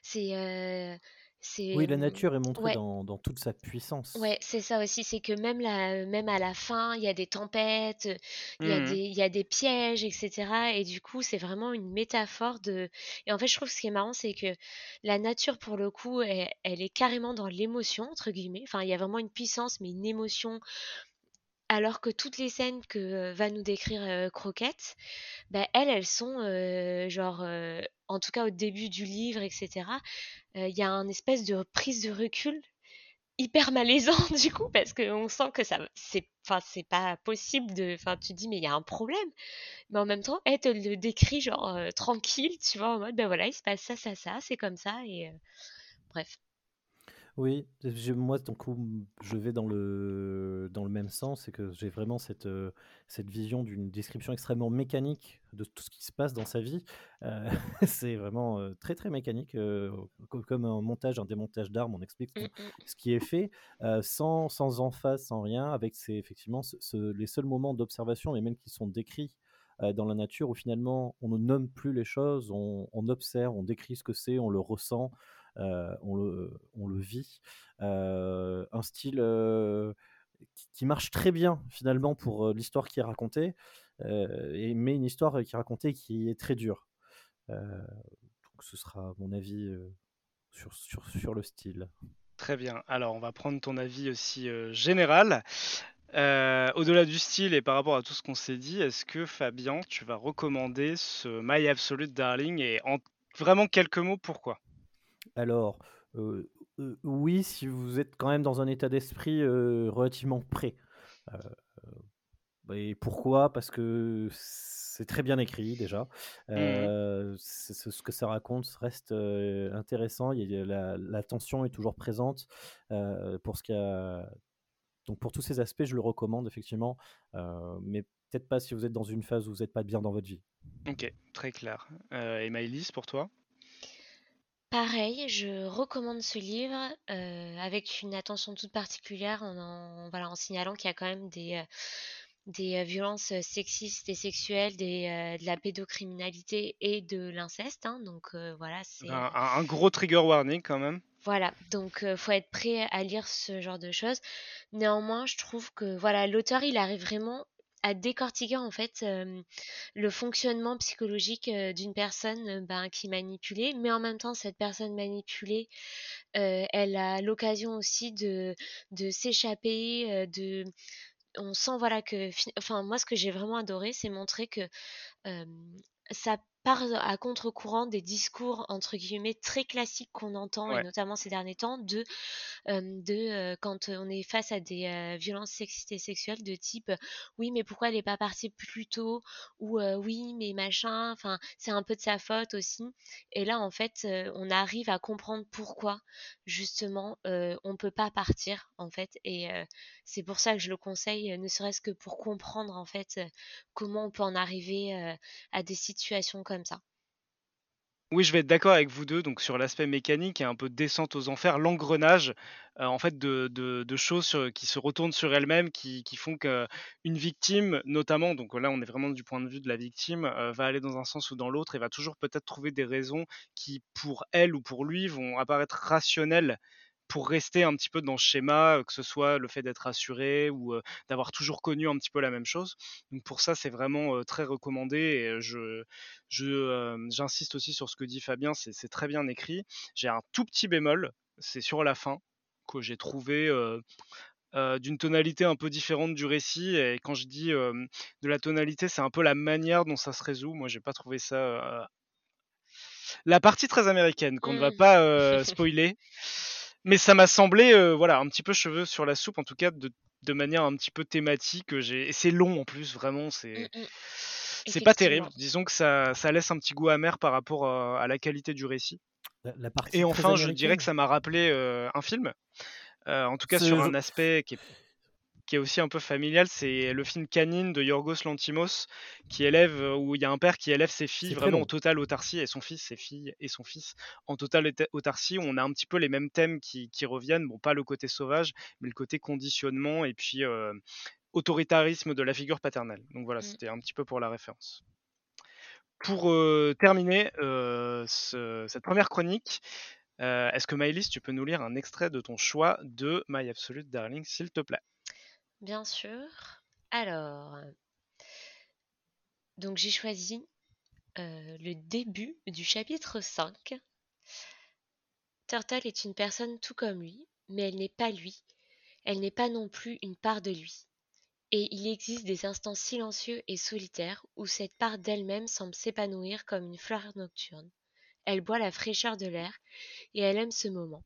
c'est, c'est, Oui, la nature est montrée ouais, dans, dans toute sa puissance. Ouais, c'est ça aussi, c'est que même la, même à la fin, il y a des tempêtes, il y a Mhm. des, il y a des pièges, etc. Et du coup, c'est vraiment une métaphore de. Et en fait, je trouve que ce qui est marrant, c'est que la nature, pour le coup, elle, elle est carrément dans l'émotion, entre guillemets. Enfin, il y a vraiment une puissance, mais une émotion. Alors que toutes les scènes que va nous décrire Croquette, bah, elles, elles sont genre, en tout cas au début du livre, etc. Il y a un espèce de prise de recul hyper malaisant du coup parce qu'on sent que ça c'est enfin pas possible de enfin tu dis mais il y a un problème mais en même temps elle te le décrit genre tranquille tu vois en mode ben voilà il se passe ça ça ça c'est comme ça et bref Oui, je- moi, donc, coup, je vais dans le, dans le même sens, c'est que j'ai vraiment cette, euh, cette vision d'une description extrêmement mécanique de tout ce qui se passe dans sa vie. Euh, c'est vraiment euh, très, très mécanique, co- comme un montage, un démontage d'armes, on explique Mm, ce, mm. ce qui est fait, sans, sans emphase, sans rien, avec ces, effectivement ce- ce- les seuls moments d'observation, et même qui sont décrits dans la nature, où finalement on ne nomme plus les choses, on, on observe, on décrit ce que c'est, on le ressent, on, le, on le vit. Euh, un style euh, qui, marche très bien finalement pour euh, l'histoire qui est racontée, euh, mais une histoire qui est racontée qui est très dure. Euh, donc ce sera mon avis euh, sur, sur, sur le style. Très bien. Alors, on va prendre ton avis aussi euh, général. Euh, Au-delà du style et par rapport à tout ce qu'on s'est dit, est-ce que Fabien, tu vas recommander ce My Absolute Darling et en vraiment quelques mots, pourquoi? Alors, euh, euh, oui, si vous êtes quand même dans un état d'esprit euh, relativement prêt. Et pourquoi? Parce que c'est très bien écrit déjà. C'est- ce que ça raconte reste intéressant. Il y a, la, la tension est toujours présente. Pour ce a... Donc pour tous ces aspects, je le recommande effectivement. Mais peut-être pas si vous êtes dans une phase où vous n'êtes pas bien dans votre vie. Ok, très clair. Et Maëlys, pour toi? Pareil je recommande ce livre euh, avec une attention toute particulière en, en- voilà en signalant qu'il y a quand même des euh, des euh, violences sexistes et sexuelles, des, de la pédocriminalité et de l'inceste. hein. donc voilà, c'est un, euh, un- un gros trigger warning quand même. voilà. Donc faut être prêt à lire ce genre de choses. Néanmoins, je trouve que voilà, l'auteur il arrive vraiment. À décortiquer en fait le fonctionnement psychologique d'une personne ben, qui est manipulée, mais en même temps cette personne manipulée, elle a l'occasion aussi de, s'échapper, de on sent voilà que enfin moi ce que j'ai vraiment adoré c'est montrer que ça part à contre-courant des discours entre guillemets très classiques qu'on entend et notamment ces derniers temps de de quand on est face à des violences sexistes et sexuelles de type oui mais pourquoi elle n'est pas partie plus tôt? ou oui mais machin enfin c'est un peu de sa faute aussi. Et là en fait on arrive à comprendre pourquoi justement on peut pas partir en fait et c'est pour ça que je le conseille ne serait-ce que pour comprendre en fait comment on peut en arriver à des situations comme ça. Oui, je vais être d'accord avec vous deux, donc sur l'aspect mécanique et un peu descente aux enfers, l'engrenage euh, en fait de, choses qui se retournent sur elles-mêmes, qui, qui font qu'une victime, notamment, donc là on est vraiment du point de vue de la victime, euh, va aller dans un sens ou dans l'autre et va toujours peut-être trouver des raisons qui, pour elle ou pour lui, vont apparaître rationnelles pour rester un petit peu dans ce schéma, que ce soit le fait d'être assuré ou d'avoir toujours connu un petit peu la même chose. Donc pour ça, c'est vraiment très recommandé. Et je, j'insiste aussi sur ce que dit Fabien, c'est très bien écrit. J'ai un tout petit bémol, c'est sur la fin que j'ai trouvé d'une tonalité un peu différente du récit. Et quand je dis de la tonalité, c'est un peu la manière dont ça se résout. Moi, j'ai pas trouvé ça. La partie très américaine qu'on ne va mmh. pas spoiler. Mais ça m'a semblé, euh, voilà, un petit peu cheveux sur la soupe, en tout cas de, de manière un petit peu thématique. J'ai... Et c'est long en plus, vraiment, c'est. Mmh, mmh. C'est pas terrible. Disons que ça, ça, laisse un petit goût amer par rapport à, la qualité du récit. La, et enfin, je dirais que ça m'a rappelé euh, un film. Euh, en tout cas, sur un aspect qui est qui est aussi un peu familial, c'est le film Canine de Yorgos Lantimos, qui élève, euh, où il y a un père qui élève ses filles vraiment en totale autarcie, et son fils, ses filles et son fils en totale autarcie. On a un petit peu les mêmes thèmes qui, reviennent, bon, pas le côté sauvage, mais le côté conditionnement et puis euh, autoritarisme de la figure paternelle. Donc voilà, mmh. c'était un petit peu pour la référence. Pour euh, terminer cette première chronique, est-ce que Maëlys, tu peux nous lire un extrait de ton choix de My Absolute Darling, s'il te plaît? Bien sûr. Alors, donc j'ai choisi euh, le début du chapitre 5. Turtle est une personne tout comme lui, mais elle n'est pas lui. Elle n'est pas non plus une part de lui. Et il existe des instants silencieux et solitaires où cette part d'elle-même semble s'épanouir comme une fleur nocturne. Elle boit la fraîcheur de l'air et elle aime ce moment.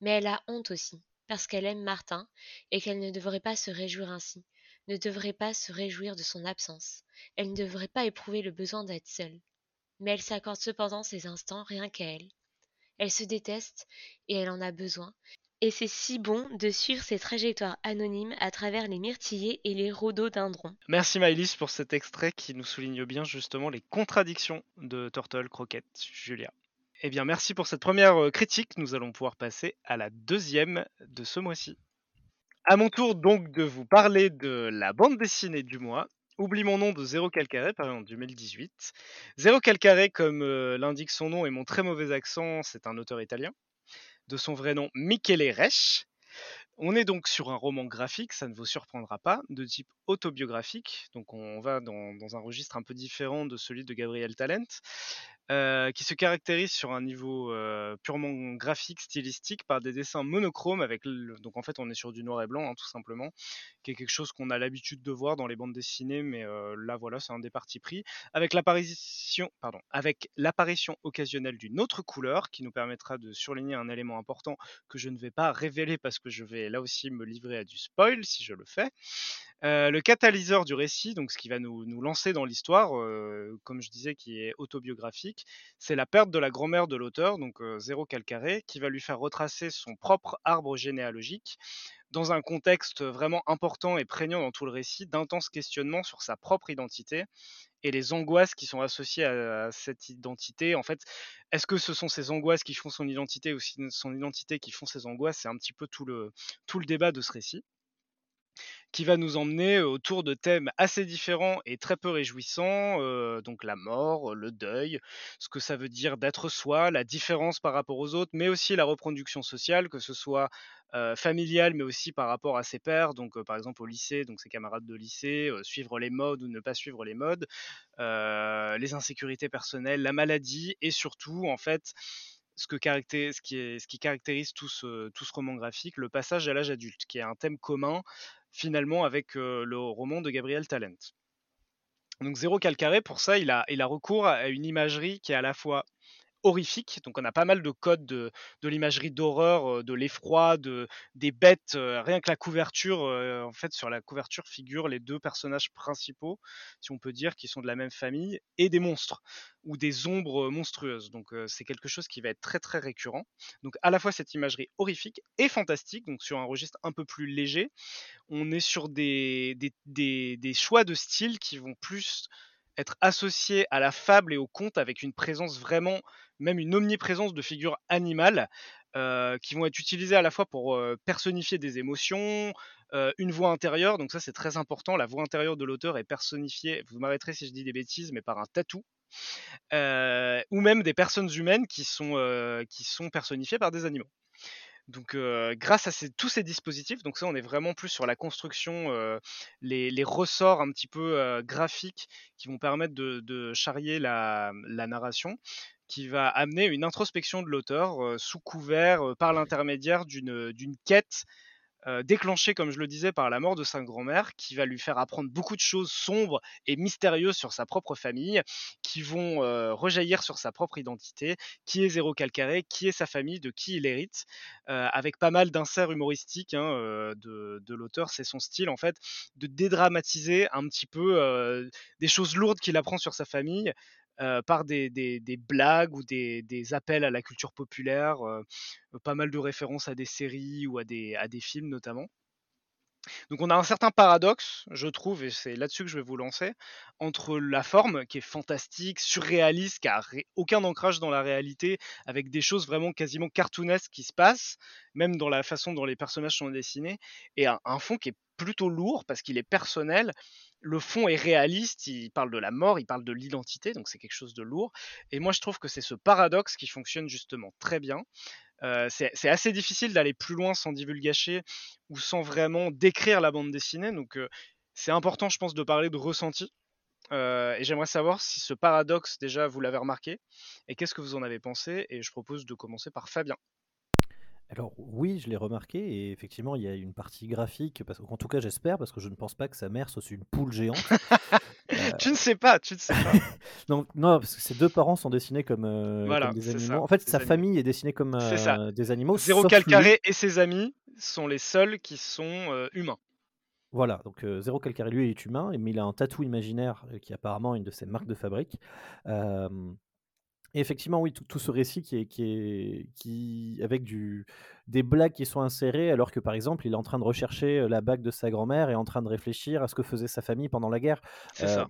Mais elle a honte aussi, parce qu'elle aime Martin et qu'elle ne devrait pas se réjouir ainsi, ne devrait pas se réjouir de son absence. Elle ne devrait pas éprouver le besoin d'être seule. Mais elle s'accorde cependant ces instants rien qu'à elle. Elle se déteste et elle en a besoin. Et c'est si bon de suivre ces trajectoires anonymes à travers les myrtillers et les rhododendrons. Merci Maëlys pour cet extrait qui nous souligne bien justement les contradictions de Turtle Croquette, Julia. Eh bien, merci pour cette première euh, critique. Nous allons pouvoir passer à la deuxième de ce mois-ci. À mon tour donc de vous parler de la bande dessinée du mois. Oublie mon nom de Zéro Calcaré, par exemple, 2018. Zéro Calcaré, comme euh, l'indique son nom et mon très mauvais accent, c'est un auteur italien. De son vrai nom, Michele Resch. On est donc sur un roman graphique, ça ne vous surprendra pas, de type autobiographique. Donc on va dans, dans un registre un peu différent de celui de Gabriel Talent. Euh, qui se caractérise sur un niveau euh, purement graphique, stylistique, par des dessins monochromes avec donc en fait on est sur du noir et blanc hein, tout simplement, qui est quelque chose qu'on a l'habitude de voir dans les bandes dessinées, mais euh, là voilà c'est un des partis pris, avec l'apparition, occasionnelle d'une autre couleur qui nous permettra de surligner un élément important que je ne vais pas révéler parce que je vais là aussi me livrer à du spoil si je le fais. le catalyseur du récit, donc ce qui va nous lancer dans l'histoire, comme je disais, qui est autobiographique c'est la perte de la grand-mère de l'auteur, donc Zéro Calcaré, qui va lui faire retracer son propre arbre généalogique dans un contexte vraiment important et prégnant dans tout le récit d'intenses questionnements sur sa propre identité et les angoisses qui sont associées à, cette identité. En fait, est-ce que ce sont ces angoisses qui font son identité ou son identité qui font ces angoisses C'est un petit peu tout le, tout le débat de ce récit. Qui va nous emmener autour de thèmes assez différents et très peu réjouissants, donc la mort, le deuil, ce que ça veut dire d'être soi, la différence par rapport aux autres, mais aussi la reproduction sociale, que ce soit familiale, mais aussi par rapport à ses pairs, donc par exemple au lycée, donc ses camarades de lycée, suivre les modes ou ne pas suivre les modes, les insécurités personnelles, la maladie, et surtout en fait ce qui caractérise tout ce, tout ce roman graphique, le passage à l'âge adulte, qui est un thème commun finalement avec euh, le roman de Gabriel Talent. Donc Zéro Calcaré, pour ça, il a, il a recours à une imagerie qui est à la fois horrifique. Donc on a pas mal de codes de, l'imagerie d'horreur, euh, de l'effroi, de, des bêtes. euh, rien que la couverture, euh, en fait, sur la couverture figurent les deux personnages principaux, si on peut dire, qui sont de la même famille, et des monstres ou des ombres monstrueuses. Donc c'est quelque chose qui va être très très récurrent. Donc à la fois cette imagerie horrifique et fantastique, donc sur un registre un peu plus léger, on est sur des, des, des choix de style qui vont plus être associés à la fable et au conte avec une présence vraiment, même une omniprésence de figures animales euh, qui vont être utilisées à la fois pour euh, personnifier des émotions, euh, une voix intérieure, donc ça c'est très important, la voix intérieure de l'auteur est personnifiée, vous m'arrêterez si je dis des bêtises, mais par un tatou, ou même des personnes humaines qui sont personnifiées par des animaux. Donc, euh, grâce à ces- tous ces dispositifs, donc ça, on est vraiment plus sur la construction, euh, les, les ressorts un petit peu euh, graphiques qui vont permettre de, de charrier la, la narration, qui va amener une introspection de l'auteur sous couvert, par l'intermédiaire d'une quête euh, déclenchée, comme je le disais, par la mort de sa grand-mère, qui va lui faire apprendre beaucoup de choses sombres et mystérieuses sur sa propre famille, qui vont euh, rejaillir sur sa propre identité, qui est Zéro Calcaré, qui est sa famille, de qui il hérite, euh, avec pas mal d'inserts humoristiques hein, de, l'auteur. C'est son style, en fait, de dédramatiser un petit peu des choses lourdes qu'il apprend sur sa famille. Euh, par des, blagues ou des, appels à la culture populaire, euh, pas mal de références à des séries ou à des, films notamment. Donc on a un certain paradoxe, je trouve, et c'est là-dessus que je vais vous lancer, entre la forme qui est fantastique, surréaliste, qui a aucun ancrage dans la réalité, avec des choses vraiment quasiment cartoonesques qui se passent, même dans la façon dont les personnages sont dessinés, et un, un fond qui est plutôt lourd parce qu'il est personnel. Le fond est réaliste, il parle de la mort, il parle de l'identité, donc c'est quelque chose de lourd. Et moi je trouve que c'est ce paradoxe qui fonctionne justement très bien. Euh, c'est assez difficile d'aller plus loin sans divulgacher ou sans vraiment décrire la bande dessinée. Donc euh, c'est important, je pense, de parler de ressenti. Euh, et j'aimerais savoir si ce paradoxe, déjà, vous l'avez remarqué, et qu'est-ce que vous en avez pensé. Et je propose de commencer par Fabien. Alors oui, je l'ai remarqué et effectivement il y a une partie graphique, parce en tout cas j'espère, parce que je ne pense pas que sa mère soit une poule géante. Euh, Tu ne sais pas, tu ne sais pas. non, non, parce que ses deux parents sont dessinés comme, euh, Voilà, comme des animaux. ça, En fait, sa animaux. famille est dessinée comme ça. euh, des animaux. Zéro lui. Calcaré et ses amis sont les seuls qui sont humains. Voilà, donc euh, Zéro Calcaré, lui, est humain, mais il a un tatou imaginaire euh, qui est apparemment une de ses marques de fabrique. Euh, et effectivement, oui, tout, tout ce récit qui est, qui est qui, avec du, des blagues qui sont insérées, alors que par exemple, il est en train de rechercher la bague de sa grand-mère et en train de réfléchir à ce que faisait sa famille pendant la guerre. C'est Euh, ça.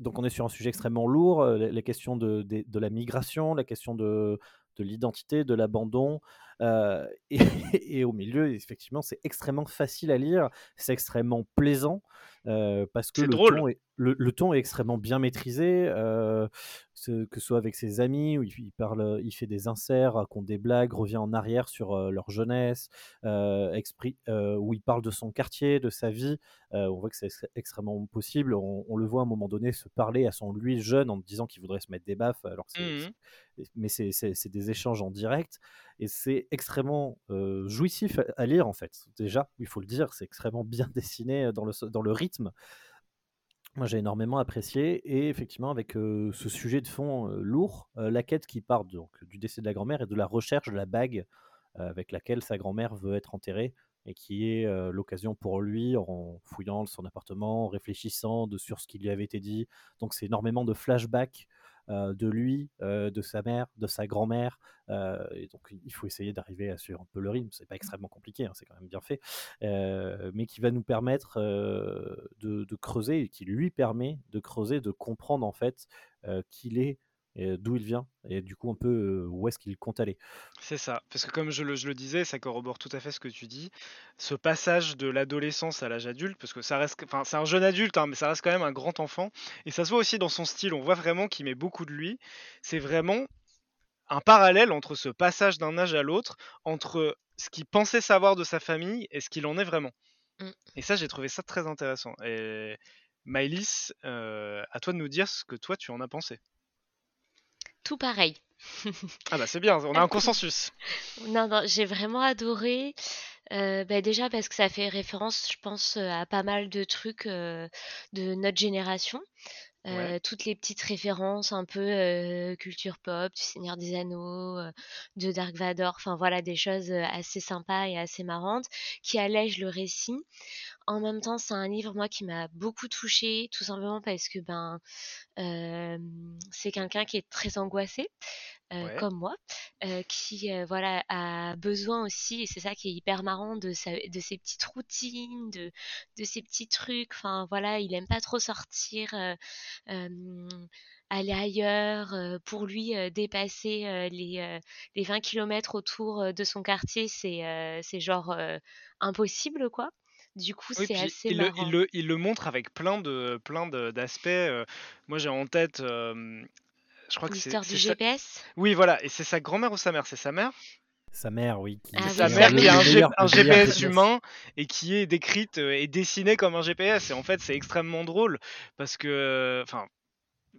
donc on est sur un sujet extrêmement lourd, les, les questions de, de- de la migration, la question de, de l'identité, de l'abandon. euh, et, et au milieu, effectivement, c'est extrêmement facile à lire, c'est extrêmement plaisant, euh, parce que le ton, est, le, le ton est extrêmement bien maîtrisé, euh, que ce soit avec ses amis, où il, parle, il fait des inserts, raconte des blagues, revient en arrière sur euh, leur jeunesse, euh, expri- euh, où il parle de son quartier, de sa vie. On voit que c'est ex- extrêmement possible. On, on le voit à un moment donné se parler à son lui jeune en disant qu'il voudrait se mettre des baffes, alors c'est- mais c'est des échanges en direct et c'est extrêmement jouissif à, à lire en fait. Déjà, il faut le dire, c'est extrêmement bien dessiné dans le, dans le rythme. Moi, j'ai énormément apprécié et effectivement avec euh, ce sujet de fond euh, lourd, euh, la quête qui part donc du décès de la grand-mère et de la recherche de la bague avec laquelle sa grand-mère veut être enterrée et qui est l'occasion pour lui en fouillant son appartement, en réfléchissant sur ce qui lui avait été dit. Donc c'est énormément de flashbacks de lui, euh, de sa mère, de sa grand-mère. euh, donc il faut essayer d'arriver à suivre un peu le rythme. C'est pas extrêmement compliqué, hein, c'est quand même bien fait, euh, mais qui va nous permettre euh, de, de creuser qui lui permet de creuser, de comprendre en fait euh, qu'il est d'où il vient et du coup un peu où est-ce qu'il compte aller. C'est ça, parce que comme je le, je le disais, ça corrobore tout à fait ce que tu dis. Ce passage de l'adolescence à l'âge adulte, parce que ça reste, enfin c'est un jeune adulte, hein, mais ça reste quand même un grand enfant, et ça se voit aussi dans son style. On voit vraiment qu'il met beaucoup de lui. C'est vraiment un parallèle entre ce passage d'un âge à l'autre, entre ce qu'il pensait savoir de sa famille et ce qu'il en est vraiment. Mm. Et ça, j'ai trouvé ça très intéressant. Et Maëlys, euh, à toi de nous dire ce que toi tu en as pensé. Tout pareil. Ah bah c'est bien, on a un consensus. Non, non, j'ai vraiment adoré. euh, bah, déjà parce que ça fait référence, je pense, euh, à pas mal de trucs euh, de notre génération. Euh, Ouais. toutes les petites références un peu culture pop, du Seigneur des Anneaux, de Dark Vador, enfin voilà des choses assez sympas et assez marrantes qui allègent le récit. En même temps, c'est un livre moi qui m'a beaucoup touchée, tout simplement parce que ben euh, c'est quelqu'un qui est très angoissé, euh, Ouais. comme moi, euh, qui voilà a besoin aussi, et c'est ça qui est hyper marrant de sa, de ses petites routines, de de ses petits trucs. Enfin voilà, il aime pas trop sortir, aller ailleurs. euh, pour lui, euh, dépasser euh, les euh, les 20 kilomètres autour de son quartier, c'est c'est genre impossible quoi. Du coup, Oui, c'est assez il le, il, marrant. le, il le montre avec plein de plein d'aspects. euh, moi, j'ai en tête, euh, je crois que c'est L'histoire du sa... GPS. Oui, voilà, et c'est sa grand-mère ou sa mère? C'est sa mère? Sa mère, oui, qui Ah oui, sa mère qui a un, G- GPS humain et qui est décrite et dessinée comme un GPS. Et en fait, c'est extrêmement drôle parce que, enfin,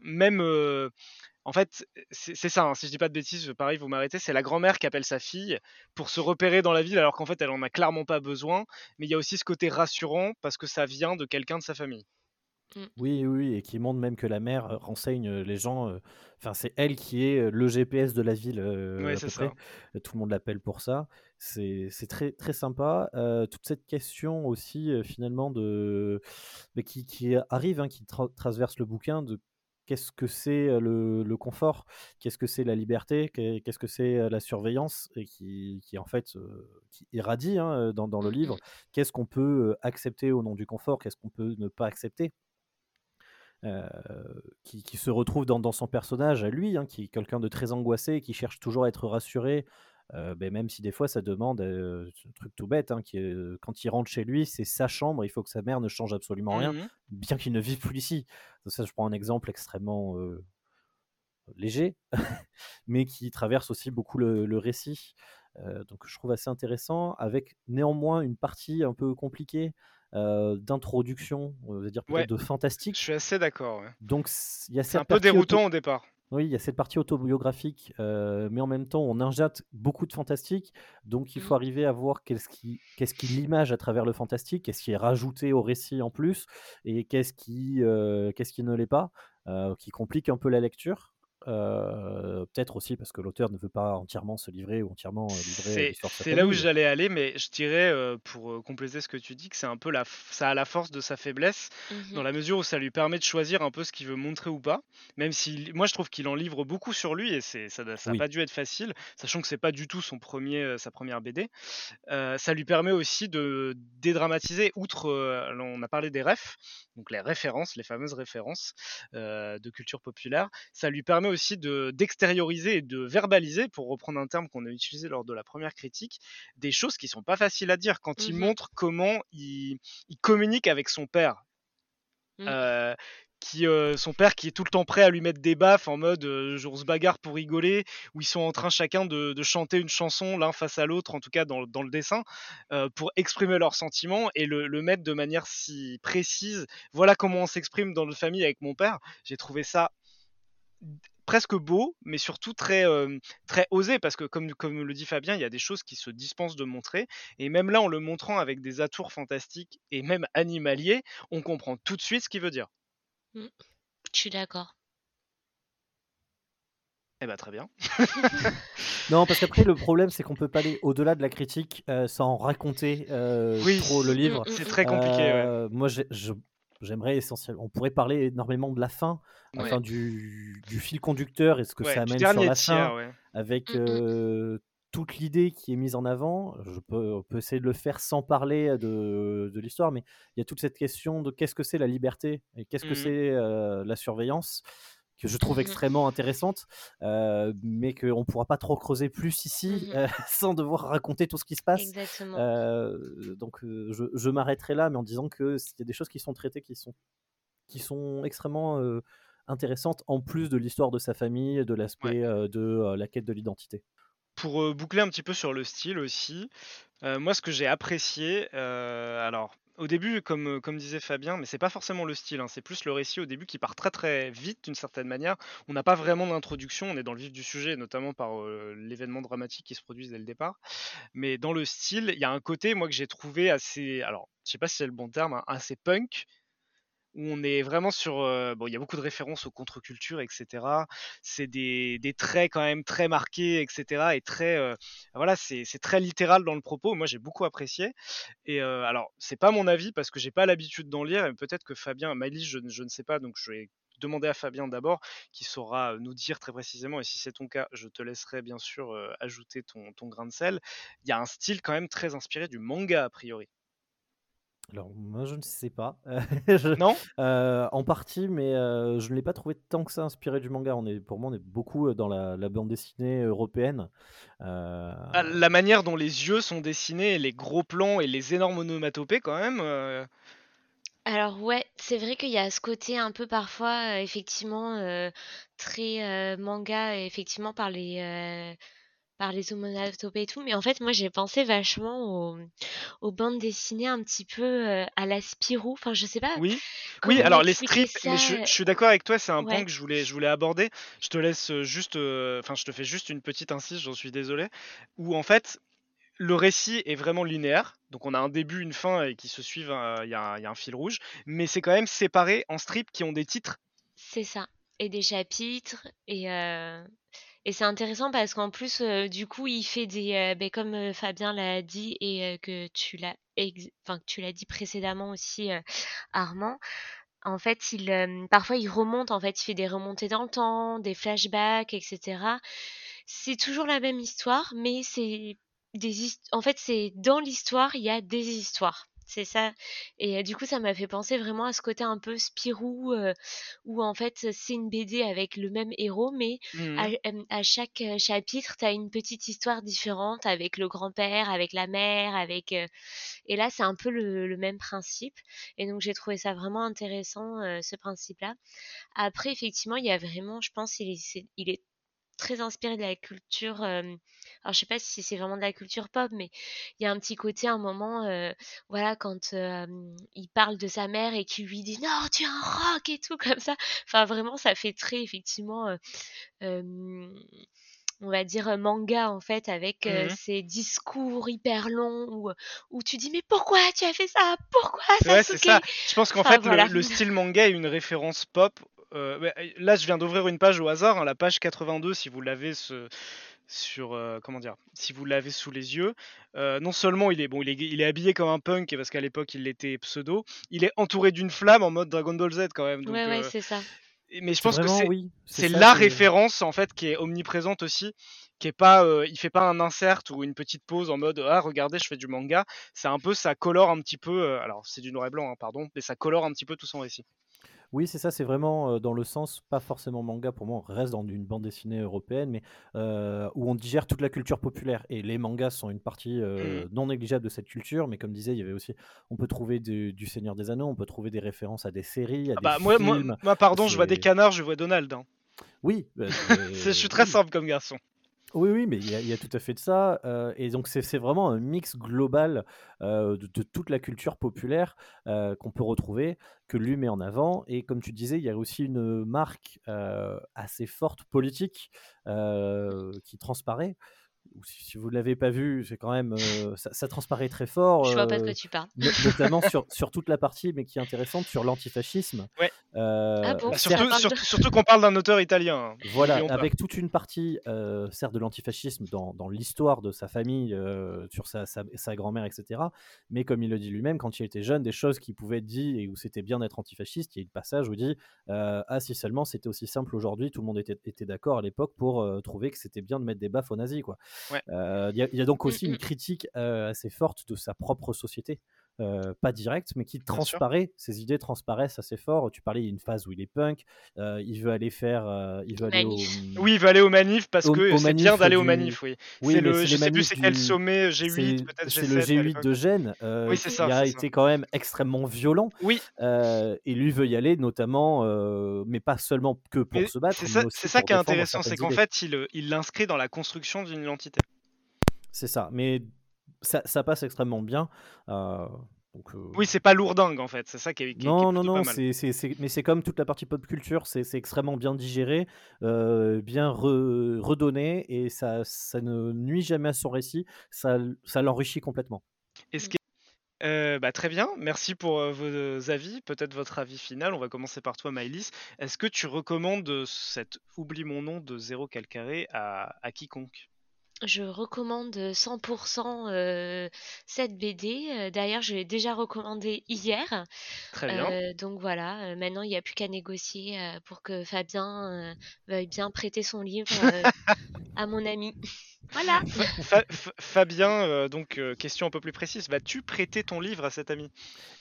même, euh, en fait, c'est ça. hein, si je dis pas de bêtises, pareil, vous m'arrêtez. C'est la grand-mère qui appelle sa fille pour se repérer dans la ville, alors qu'en fait, elle en a clairement pas besoin. Mais il y a aussi ce côté rassurant parce que ça vient de quelqu'un de sa famille. Mm. Oui, oui, et qui montre même que la mère euh, renseigne euh, les gens. euh, Enfin, c'est elle qui est le GPS de la ville euh, Ouais, à c'est peu ça. près. Tout le monde l'appelle pour ça. C'est c'est très très sympa. Euh, toute cette question aussi euh, finalement de mais qui, qui arrive, hein, qui tra- traverse le bouquin de qu'est-ce que c'est le, le confort, qu'est-ce que c'est la liberté, qu'est- qu'est-ce que c'est la surveillance, et qui, qui en fait qui irradie hein, dans, dans le Mm, livre. Qu'est-ce qu'on peut accepter au nom du confort, qu'est-ce qu'on peut ne pas accepter? Euh, qui, qui se retrouve dans, dans son personnage à lui, hein, qui est quelqu'un de très angoissé, qui cherche toujours à être rassuré, euh, ben, même si des fois ça demande euh, un truc tout bête, hein, qui euh, quand il rentre chez lui, c'est sa chambre, il faut que sa mère ne change absolument rien, Mhm. bien qu'il ne vive plus ici. Donc ça, je prends un exemple extrêmement euh, léger, mais qui traverse aussi beaucoup le, le récit. Euh, donc je trouve assez intéressant, avec néanmoins une partie un peu compliquée euh, d'introduction, on va dire Ouais, de je fantastique. suis assez d'accord. ouais. Donc il y a C'est un peu déroutant au départ. Oui, il y a cette partie autobiographique, euh, mais en même temps on injecte beaucoup de fantastique. Donc il faut arriver à voir qu'est-ce qui, qu'est-ce qui l'image à travers le fantastique, qu'est-ce qui est rajouté au récit en plus, et qu'est-ce qui, euh, qu'est-ce qui ne l'est pas, euh, qui complique un peu la lecture. Euh, peut-être aussi parce que l'auteur ne veut pas entièrement se livrer ou entièrement euh, livrer C'est sa c'est là où j'allais aller, mais je dirais, euh, pour euh, compléter ce que tu dis, que c'est un peu la, ça a la force de sa faiblesse, dans Mhm. la mesure où ça lui permet de choisir un peu ce qu'il veut montrer ou pas. Même si, moi, je trouve qu'il en livre beaucoup sur lui et c'est, ça, n'a- Oui, pas dû être facile, sachant que c'est pas du tout son premier, euh, sa première BD. Euh, ça lui permet aussi de dédramatiser, outre, euh, on a parlé des refs, donc les références, les fameuses références euh, de culture populaire, ça lui permet aussi de d'extérioriser et de verbaliser, pour reprendre un terme qu'on a utilisé lors de la première critique, des choses qui sont pas faciles à dire quand il Mhm. montre comment il, il communique avec son père. Mm. Euh, qui, euh, son père qui est tout le temps prêt à lui mettre des baffes en mode euh, on se bagarre pour rigoler, où ils sont en train chacun de, de chanter une chanson l'un face à l'autre, en tout cas dans, dans le dessin, euh, pour exprimer leurs sentiments et le, le mettre de manière si précise. Voilà comment on s'exprime dans notre famille avec mon père. J'ai trouvé ça presque beau, mais surtout très, euh, très osé, parce que comme, comme le dit Fabien, il y a des choses qui se dispensent de montrer, et même là, en le montrant avec des atours fantastiques et même animaliers, on comprend tout de suite ce qu'il veut dire. Mm. Je suis d'accord. Eh ben très bien. Non, parce qu'après, le problème, c'est qu'on peut pas aller au-delà de la critique euh, sans raconter euh, Oui, trop le Mm, livre. mm, c'est très compliqué, ouais. Moi, je- j'aimerais essentiellement. On pourrait parler énormément de la fin, Ouais. enfin du, du fil conducteur et ce que Ouais, ça amène sur la tiers, fin, ouais. avec Mm, mm. euh, toute l'idée qui est mise en avant. Je peux, on peut essayer de le faire sans parler de, de l'histoire, mais il y a toute cette question de qu'est-ce que c'est la liberté et qu'est-ce que Mhm. c'est euh, la surveillance que je trouve Mmh extrêmement intéressante, euh, mais qu'on ne pourra pas trop creuser plus ici Mmh euh, sans devoir raconter tout ce qui se passe. Exactement. Euh, donc euh, je, je m'arrêterai là, mais en disant que s'il y a des choses qui sont traitées qui sont, qui sont extrêmement euh, intéressantes, en plus de l'histoire de sa famille, de l'aspect euh, de euh, la quête de l'identité. Pour euh, boucler un petit peu sur le style aussi, euh, moi ce que j'ai apprécié, euh, alors au début, comme, euh, comme disait Fabien, mais c'est pas forcément le style, hein, c'est plus le récit au début qui part très très vite d'une certaine manière. On n'a pas vraiment d'introduction, on est dans le vif du sujet, notamment par euh, l'événement dramatique qui se produit dès le départ. Mais dans le style, il y a un côté, moi, que j'ai trouvé assez, alors je sais pas si c'est le bon terme, hein, assez punk, où on est vraiment sur. euh, bon, il y a beaucoup de références aux contre-cultures, etc. C'est des, des traits quand même très marqués, etc. Et très. euh, voilà, c'est très littéral dans le propos. Moi, j'ai beaucoup apprécié. Et euh, alors, c'est pas mon avis parce que j'ai pas l'habitude d'en lire. Et peut-être que Fabien, Maëlys, je, ne- je ne sais pas. Donc, je vais demander à Fabien d'abord, qui saura nous dire très précisément. Et si c'est ton cas, je te laisserai bien sûr euh, ajouter ton, ton grain de sel. Il y a un style quand même très inspiré du manga, a priori. Alors moi je ne sais pas, Je- Non? euh, en partie, mais euh, je ne l'ai pas trouvé tant que ça inspiré du manga. On est, pour moi, on est beaucoup euh, dans la, la bande dessinée européenne. Euh, Ah, La manière dont les yeux sont dessinés, les gros plans et les énormes onomatopées quand même. euh, Alors ouais, c'est vrai qu'il y a ce côté un peu parfois, euh, effectivement, euh, très euh, manga, effectivement, par les, euh, par les onomatopées et tout. Mais en fait, moi, j'ai pensé vachement aux, aux bandes dessinées un petit peu euh, à la Spirou. Enfin, je sais pas Oui, oui. Alors les strips, mais je, suis d'accord avec toi, c'est un point que je voulais, je voulais aborder. Je te laisse euh, juste, euh, enfin, je te fais juste une petite incise, j'en suis désolé. Où en fait, le récit est vraiment linéaire. Donc on a un début, une fin et qui se suivent. euh, Il y, a un- il y a un fil rouge, mais c'est quand même séparé en strips qui ont des titres. C'est ça. Et des chapitres. Et, euh, et c'est intéressant parce qu'en plus, euh, du coup, il fait des. euh, ben, comme euh, Fabien l'a dit et que tu l'as enfin, que tu l'as dit précédemment aussi, Armand. En fait, il, parfois, il remonte. En fait, il fait des remontées dans le temps, des flashbacks, etc. C'est toujours la même histoire, mais c'est des En fait, c'est dans l'histoire, il y a des histoires. C'est ça. Et euh, du coup, ça m'a fait penser vraiment à ce côté un peu Spirou, euh, où en fait, c'est une BD avec le même héros, mais à, euh, à chaque chapitre, tu as une petite histoire différente avec le grand-père, avec la mère, avec... Et là, c'est un peu le, le même principe. Et donc, j'ai trouvé ça vraiment intéressant, ce principe-là. Après, effectivement, il y a vraiment, je pense, il est, c'est- il est très inspiré de la culture. euh, alors, je sais pas si c'est vraiment de la culture pop, mais il y a un petit côté, un moment, euh, voilà, quand euh, il parle de sa mère et qu'il lui dit non, tu es un rock et tout comme ça. Enfin, vraiment, ça fait très effectivement. euh, on va dire manga en fait avec euh, Mhm. ces discours hyper longs où, où tu dis mais pourquoi tu as fait ça? Pourquoi Ouais, c'est Sasuke ça. Je pense qu'en Enfin, fait, le, style manga est une référence pop. Euh, ouais, là, je viens d'ouvrir une page au hasard, hein, la page 82, si vous l'avez ce- sur euh, comment dire, si vous l'avez sous les yeux. Euh, non seulement il est bon, il est, il est habillé comme un punk parce qu'à l'époque il était pseudo. Il est entouré d'une flamme en mode Dragon Ball Z quand même. Donc, ouais ouais euh, c'est ça mais je pense que c'est oui. c'est ça, la c'est- référence en fait qui est omniprésente aussi, qui est pas, euh, il fait pas un insert ou une petite pause en mode ah regardez je fais du manga. C'est un peu ça colore un petit peu, euh, alors c'est du noir et blanc hein, pardon, mais ça colore un petit peu tout son récit. Oui, c'est ça, c'est vraiment euh, dans le sens, pas forcément manga, pour moi, on reste dans une bande dessinée européenne, mais euh, où on digère toute la culture populaire. Et les mangas sont une partie euh, non négligeable de cette culture, mais comme disait, il y avait aussi, on peut trouver du, du Seigneur des Anneaux, on peut trouver des références à des séries, à Ah des bah moi, moi, films. moi, pardon, je vois des canards, je vois Donald. hein. Oui, bah, je suis très simple comme garçon. Oui, oui, mais il y, a- tout à fait de ça. euh, et donc, c'est vraiment un mix global euh, de, toute la culture populaire euh, qu'on peut retrouver, que lui met en avant. Et comme tu disais, il y a aussi une marque assez forte politique qui transparaît. Ou Si, si vous ne l'avez pas vu, c'est quand même euh, ça, ça transparaît très fort. je vois pas de quoi tu parles no- notamment sur, sur toute la partie, mais qui est intéressante, sur l'antifascisme. Ouais. Euh, Ah bon Bah, surtout parle de- surtout, surtout qu'on parle d'un auteur italien. hein. voilà, avec toute une partie, euh, certes, de l'antifascisme dans, dans l'histoire de sa famille, euh, sur sa, sa- sa grand-mère, etc. Mais comme il le dit lui-même, quand il était jeune, des choses qui pouvaient être dites et où c'était bien d'être antifasciste, il y a eu le passage où il dit euh, Ah, si seulement c'était aussi simple aujourd'hui, tout le monde était, était d'accord à l'époque pour euh, trouver que c'était bien de mettre des baffes aux nazis. quoi. Ouais. Euh, Il y, a- il y a donc aussi Mm, une critique euh, assez forte de sa propre société. Euh, pas direct, mais qui transparaît. Ses idées transparaissent assez fort. Tu parlais, il y a une phase où il est punk. euh, il veut aller faire, euh, il veut aller au. Manif. Oui, il veut aller au manif parce Au- que au c'est bien manif d'aller au du- manif, oui. Oui, c'est le, je les sais plus manifs c'est quel du- sommet, G8, C'est peut-être c'est G7. le à G8 l'époque. de Gênes euh, Oui, c'est qui ça, a c'est ça. été quand même extrêmement violent. Oui, euh, et lui veut y aller notamment, euh, mais pas seulement que pour mais se battre, c'est ça, ça qui est intéressant, c'est qu'en fait, il, il l'inscrit dans la construction d'une identité. C'est ça, mais ça, ça passe extrêmement bien. euh, donc, euh, Oui, c'est pas lourdingue en fait, c'est ça qui est, qui est- qui est Non, non, non, c'est, mais c'est comme toute la partie pop culture, c'est, extrêmement bien digéré, euh, bien re- redonné, et ça, ça ne nuit jamais à son récit, ça, ça l'enrichit complètement. Et ce qui est- euh, bah, très bien, merci pour vos avis. Peut-être votre avis final. On va commencer par toi, Maëlys. Est-ce que tu recommandes cette Oublie mon nom de Zéro Calcaré à, à quiconque? Je recommande 100% euh, cette BD. Euh, D'ailleurs, je l'ai déjà recommandé hier. Très bien. Euh, donc voilà, euh, maintenant il n'y a plus qu'à négocier euh, pour que Fabien euh, veuille bien prêter son livre euh, à mon ami. Voilà. Fa- Fa- Fabien, euh, donc euh, question un peu plus précise, vas-tu prêter ton livre à cet ami?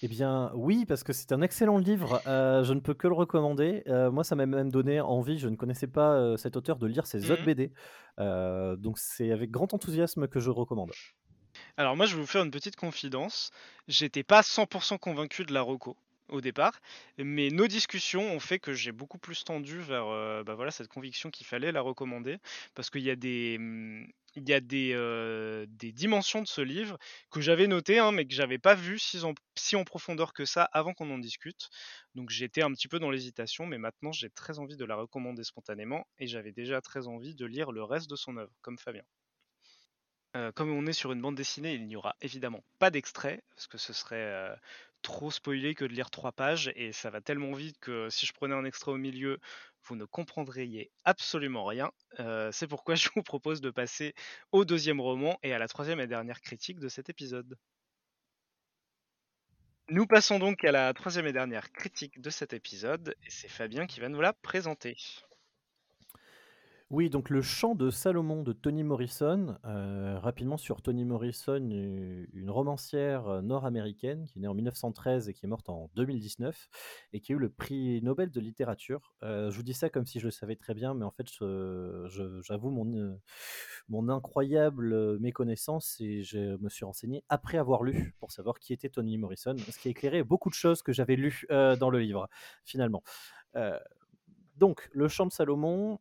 Eh bien, oui, parce que c'est un excellent livre, euh, je ne peux que le recommander. Euh, moi, ça m'a même donné envie, je ne connaissais pas euh, cet auteur, de lire ses autres Mhm. BD. Euh, donc, c'est avec grand enthousiasme que je recommande. Alors moi, je vais vous faire une petite confidence. J'étais pas 100% convaincu de la reco au départ, mais nos discussions ont fait que j'ai beaucoup plus tendu vers euh, bah voilà, cette conviction qu'il fallait la recommander, parce qu'il y a des, hum, il y a des, euh, des dimensions de ce livre que j'avais notées, hein, mais que j'avais pas vu si en, si en profondeur que ça avant qu'on en discute. Donc j'étais un petit peu dans l'hésitation, mais maintenant j'ai très envie de la recommander spontanément, et j'avais déjà très envie de lire le reste de son œuvre, comme Fabien. Euh, comme on est sur une bande dessinée, il n'y aura évidemment pas d'extrait, parce que ce serait euh, trop spoilé que de lire trois pages, et ça va tellement vite que si je prenais un extrait au milieu, vous ne comprendriez absolument rien. Euh, C'est pourquoi je vous propose de passer au deuxième roman et à la troisième et dernière critique de cet épisode. Nous passons donc à la troisième et dernière critique de cet épisode, et c'est Fabien qui va nous la présenter. Oui, donc le chant de Salomon de Toni Morrison. euh, rapidement sur Toni Morrison, une une romancière euh, nord-américaine qui est née en 1913 et qui est morte en 2019 et qui a eu le prix Nobel de littérature. Euh, je vous dis ça comme si je le savais très bien, mais en fait, j'avoue mon, euh, mon incroyable euh, méconnaissance et je me suis renseigné après avoir lu pour savoir qui était Toni Morrison, ce qui a éclairé beaucoup de choses que j'avais lues euh, dans le livre, finalement. Euh, donc, Le chant de Salomon,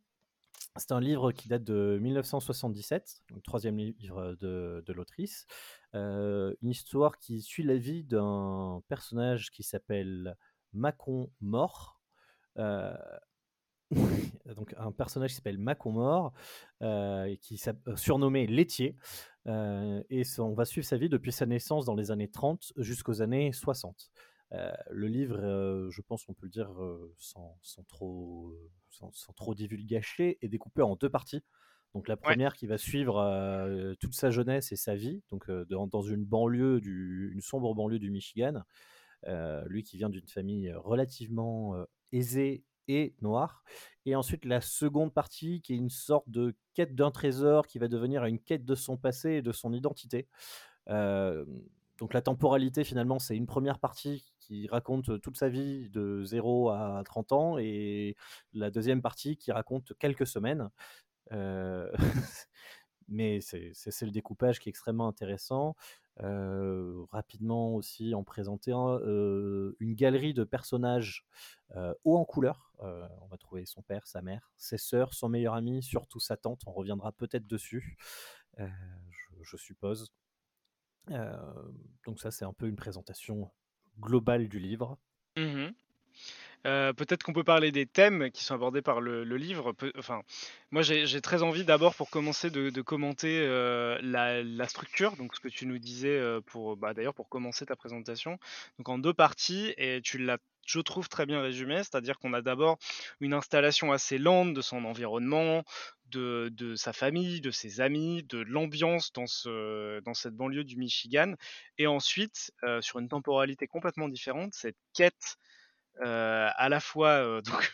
c'est un livre qui date de 1977, le troisième livre de, l'autrice. Euh, une histoire qui suit la vie d'un personnage qui s'appelle Macon Mort. Euh, donc un personnage qui s'appelle Macon Mort, euh, qui surnommé Laitier. Et on va suivre sa vie depuis sa naissance dans les années 30 jusqu'aux années 60. Euh, le livre, euh, je pense qu'on peut le dire euh, sans, sans trop, sans, sans trop divulgacher, est découpé en deux parties. Donc la première qui va suivre toute sa jeunesse et sa vie, donc dans, dans une banlieue, du, une sombre banlieue du Michigan. Lui qui vient d'une famille relativement aisée et noire. Et ensuite la seconde partie qui est une sorte de quête d'un trésor qui va devenir une quête de son passé et de son identité. Donc la temporalité finalement c'est une première partie qui raconte toute sa vie de 0 à 30 ans et la deuxième partie qui raconte quelques semaines. Mais c'est le découpage qui est extrêmement intéressant. Rapidement aussi en présenter un, une galerie de personnages euh, haut en couleur. On va trouver son père, sa mère, ses sœurs, son meilleur ami, surtout sa tante. On reviendra peut-être dessus, je, suppose. Donc ça, c'est un peu une présentation globale du livre. Mhm. Euh, Peut-être qu'on peut parler des thèmes qui sont abordés par le, livre. Enfin, moi, j'ai très envie d'abord, pour commencer, de, commenter euh, la, structure. Donc, ce que tu nous disais euh, pour, bah, d'ailleurs, pour commencer ta présentation. Donc, en deux parties, et tu l'as, je trouve, très bien résumé. C'est-à-dire qu'on a d'abord une installation assez lente de son environnement, de, sa famille, de ses amis, de l'ambiance dans, ce, dans cette banlieue du Michigan. Et ensuite, sur une temporalité complètement différente, cette quête à la fois, euh, donc,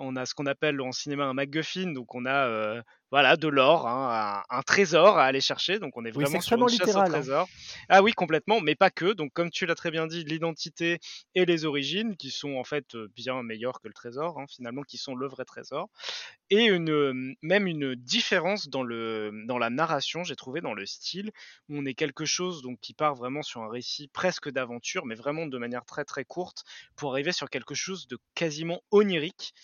on a ce qu'on appelle en cinéma un MacGuffin, donc on a euh, voilà, de l'or, hein, un, un trésor à aller chercher. Donc on est Oui, vraiment sur une extrêmement chasse au littéral. hein. trésor. Ah oui, complètement, mais pas que. Donc comme tu l'as très bien dit, l'identité et les origines, qui sont en fait euh, bien meilleures que le trésor, hein, finalement, qui sont le vrai trésor. Et une, euh, même une différence dans, le, dans la narration, j'ai trouvé, dans le style, où on est quelque chose donc, qui part vraiment sur un récit presque d'aventure, mais vraiment de manière très très courte, pour arriver sur quelque chose de quasiment onirique.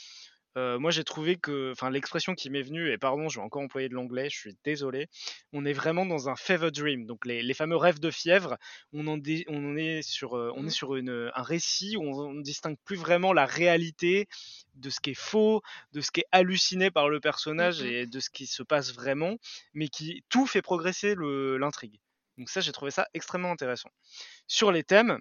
Euh, moi, j'ai trouvé que, enfin, l'expression qui m'est venue, et pardon, je vais encore employer de l'anglais, je suis désolé, on est vraiment dans un fever dream, donc les, les fameux rêves de fièvre. On en, dé- on en est sur, on est Mhm. sur une, un récit où on ne distingue plus vraiment la réalité de ce qui est faux, de ce qui est halluciné par le personnage Mhm. et de ce qui se passe vraiment, mais qui tout fait progresser l'intrigue. Donc ça, j'ai trouvé ça extrêmement intéressant. Sur les thèmes,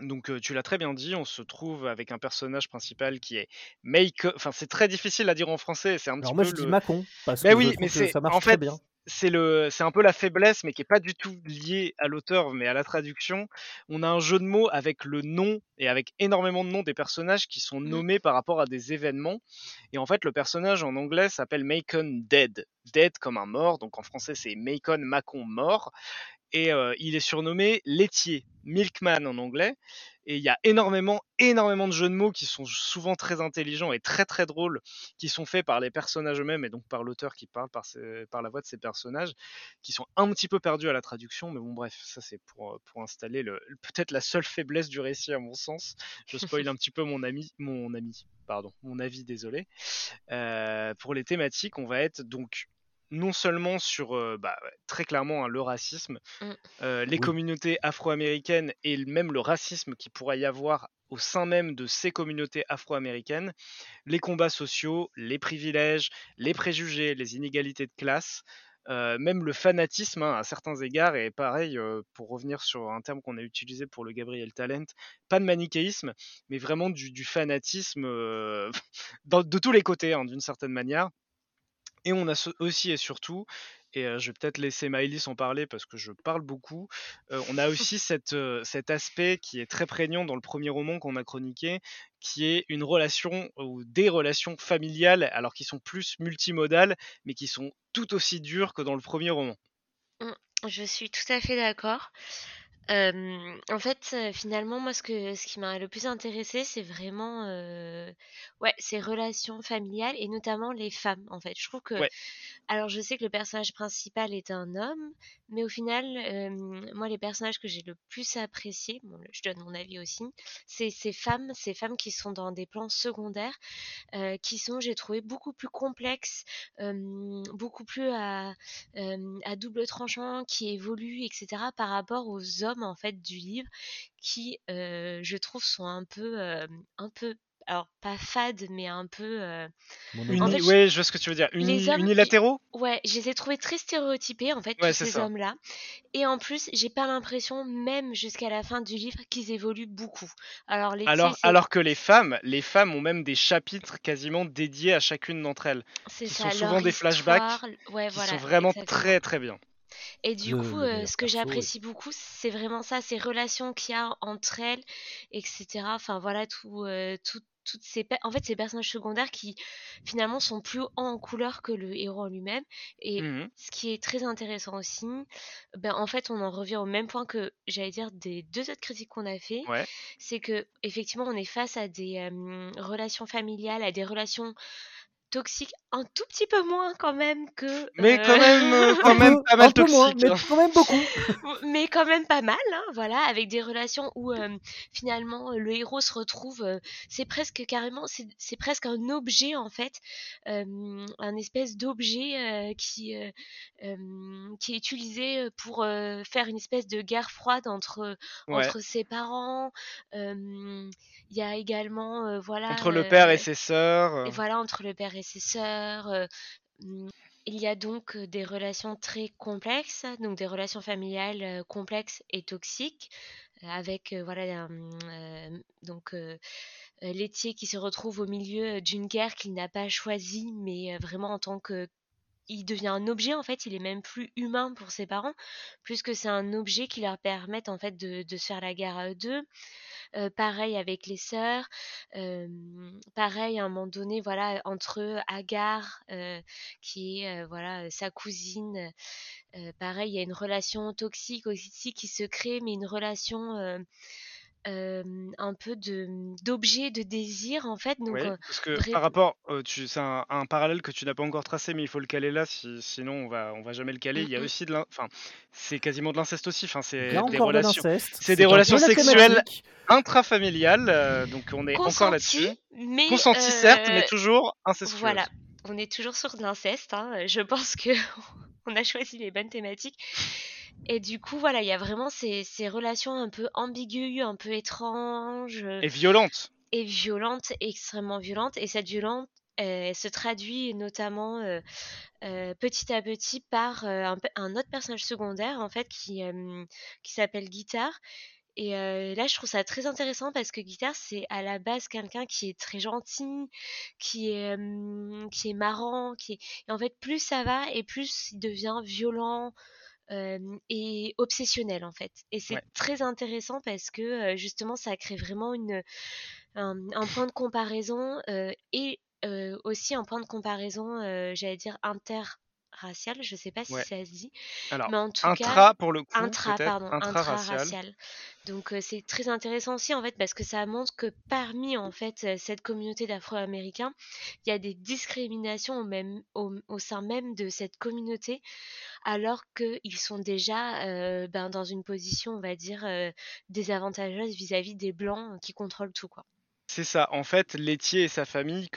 donc euh, tu l'as très bien dit, on se trouve avec un personnage principal qui est Make. Enfin, c'est très difficile à dire en français. C'est un petit Alors moi peu je dis le. Macon parce Mais que je oui, mais que c'est ça marche en très fait bien. c'est le c'est un peu la faiblesse, mais qui est pas du tout liée à l'auteur, mais à la traduction. On a un jeu de mots avec le nom et avec énormément de noms des personnages qui sont Mm. nommés par rapport à des événements. Et en fait, le personnage en anglais s'appelle Macon Dead. Dead comme un mort, donc en français c'est Macon Macon mort et euh, il est surnommé laitier, milkman en anglais. Et il y a énormément, énormément de jeux de mots qui sont souvent très intelligents et très très drôles, qui sont faits par les personnages eux-mêmes et donc par l'auteur qui parle par, la voix de ces personnages, qui sont un petit peu perdus à la traduction. Mais bon, bref, ça c'est pour, euh, pour installer le, peut-être la seule faiblesse du récit à mon sens. Je spoil un petit peu mon ami, mon ami, pardon, mon avis, désolé. Euh, pour les thématiques, on va être donc non seulement sur euh, bah, très clairement hein, le racisme, Mm. euh, les Oui. communautés afro-américaines et même le racisme qui pourrait y avoir au sein même de ces communautés afro-américaines, les combats sociaux, les privilèges, les préjugés, les inégalités de classe, euh, même le fanatisme hein, à certains égards, et pareil, euh, pour revenir sur un terme qu'on a utilisé pour le Gabriel Talent, pas de manichéisme, mais vraiment du, du fanatisme euh, dans- de tous les côtés, hein, d'une certaine manière. Et on a aussi et surtout, et euh, je vais peut-être laisser Maëlys en parler parce que je parle beaucoup, euh, on a aussi cette, euh, cet aspect qui est très prégnant dans le premier roman qu'on a chroniqué, qui est une relation ou des relations familiales, alors qui sont plus multimodales, mais qui sont tout aussi dures que dans le premier roman. Mm, Je suis tout à fait d'accord. En fait, finalement, moi, ce que, ce qui m'a le plus intéressé, c'est vraiment, ouais, ces relations familiales et notamment les femmes. En fait, je trouve que, Ouais. alors, je sais que le personnage principal est un homme, mais au final, moi, les personnages que j'ai le plus appréciés, bon, je donne mon avis aussi, c'est ces femmes, ces femmes qui sont dans des plans secondaires, qui sont, j'ai trouvé, beaucoup plus complexes, beaucoup plus à, à double tranchant, qui évoluent, etc., par rapport aux hommes en fait du livre, qui, euh, je trouve, sont un peu, euh, un peu, alors pas fades, mais un peu, euh. En fait, je- ouais, je vois ce que tu veux dire. Uni- les hommes, unilatéraux? Ouais, je les ai trouvés très stéréotypés en fait, Ouais, tous ces ça. hommes-là. Et en plus, j'ai pas l'impression, même jusqu'à la fin du livre, qu'ils évoluent beaucoup. Alors, les Alors, alors que les femmes, les femmes ont même des chapitres quasiment dédiés à chacune d'entre elles, c'est qui ça, sont souvent des flashbacks ouais, qui voilà, sont vraiment exactement. très très bien. Et du Le- coup, le euh, ce que j'apprécie beaucoup, c'est vraiment ça, ces relations qu'il y a entre elles, etc. Enfin voilà, tout, euh, tout- toutes ces, en fait, ces personnages secondaires qui finalement sont plus en couleur que le héros en lui-même. Et Mhm. ce qui est très intéressant aussi, ben en fait, on en revient au même point que j'allais dire des deux autres critiques qu'on a fait, Ouais. c'est que effectivement, on est face à des euh, relations familiales, à des relations toxiques, un tout petit peu moins quand même que. Mais euh, quand même, euh, quand même pas mal moins, toxique. mais hein. quand même beaucoup. mais quand même pas mal, hein, voilà, avec des relations où euh, finalement le héros se retrouve, euh, c'est presque carrément, c'est c'est presque un objet en fait, euh, un espèce d'objet euh, qui euh, euh, qui est utilisé pour euh, faire une espèce de guerre froide entre Ouais. entre ses parents. euh, Il y a également euh, voilà Entre le père euh, et ses sœurs. et voilà, entre le père et ses sœurs. euh, mm, il y a donc des relations très complexes, donc des relations familiales complexes et toxiques, avec voilà euh, donc euh, laitier qui se retrouve au milieu d'une guerre qu'il n'a pas choisie, mais vraiment en tant que il devient un objet en fait, il est même plus humain pour ses parents, puisque c'est un objet qui leur permet en fait de, se faire la guerre à eux deux. Euh, pareil avec les sœurs. pareil à un moment donné, voilà, entre Agar, euh, qui est voilà sa cousine. pareil, il y a une relation toxique aussi qui se crée, mais une relation un peu de d'objet, de désir en fait. Donc, Oui, parce que par rapport, euh, tu, c'est un, un parallèle que tu n'as pas encore tracé, mais il faut le caler là, si- sinon on va, on va jamais le caler. Il y a aussi de enfin, c'est quasiment de l'inceste aussi. Enfin, c'est des relations c'est des relations la sexuelles intrafamiliales, euh, donc on est encore là-dessus. consenti, mais Consenti certes, mais toujours incestueuse. voilà, on est toujours sur de l'inceste. hein. Je pense que on a choisi les bonnes thématiques. Et du coup, voilà, il y a vraiment ces, ces relations un peu ambiguës, un peu étranges. Et violente. et violente, extrêmement violente. Et cette violence, euh, se traduit notamment euh, euh, petit à petit par euh, un, autre personnage secondaire, en fait, qui, euh, qui s'appelle Guitare. Et euh, là, je trouve ça très intéressant parce que Guitare, c'est à la base quelqu'un qui est très gentil, qui est, euh, qui est marrant, qui est... Et en fait, plus ça va et plus il devient violent, euh, et obsessionnel en fait. Et c'est Ouais. très intéressant parce que justement ça crée vraiment une, un, un point de comparaison et euh, aussi un point de comparaison, euh, j'allais dire interracial, je sais pas si Ouais. ça se dit, Alors, mais en tout intra cas pour le coup, intra pardon intra-racial. intra-racial. Donc euh, c'est très intéressant aussi en fait parce que ça montre que parmi en fait cette communauté d'Afro-Américains, il y a des discriminations au, même, au, au sein même de cette communauté alors qu'ils sont déjà euh, ben, dans une position, on va dire, euh, désavantageuse vis-à-vis des blancs qui contrôlent tout, quoi. C'est ça. En fait, Laitier et sa famille,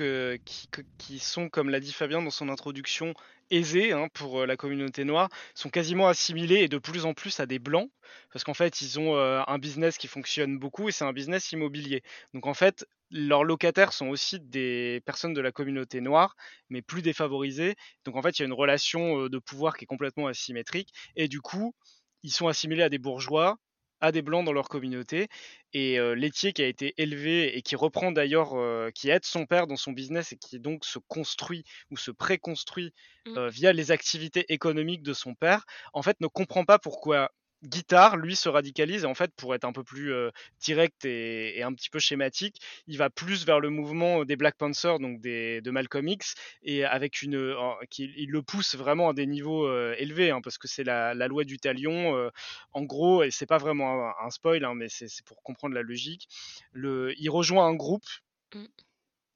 qui sont, comme l'a dit Fabien dans son introduction, aisés hein, pour euh, la communauté noire, sont quasiment assimilés et de plus en plus à des blancs, parce qu'en fait, ils ont euh, un business qui fonctionne beaucoup et c'est un business immobilier. Donc en fait, leurs locataires sont aussi des personnes de la communauté noire, mais plus défavorisées. Donc en fait, il y a une relation euh, de pouvoir qui est complètement asymétrique et du coup, ils sont assimilés à des bourgeois, à des blancs dans leur communauté et euh, laitier qui a été élevé et qui reprend d'ailleurs, euh, qui aide son père dans son business et qui donc se construit ou se préconstruit Mm. euh, via les activités économiques de son père, en fait ne comprend pas pourquoi Guitare, lui, se radicalise et en fait, pour être un peu plus euh, direct et, et un petit peu schématique, il va plus vers le mouvement des Black Panthers, donc des, de Malcolm X, et avec une, euh, il le pousse vraiment à des niveaux euh, élevés, hein, parce que c'est la, la loi du talion. en gros, et c'est pas vraiment un, un spoil, hein, mais c'est pour comprendre la logique. Le, il rejoint un groupe Mm.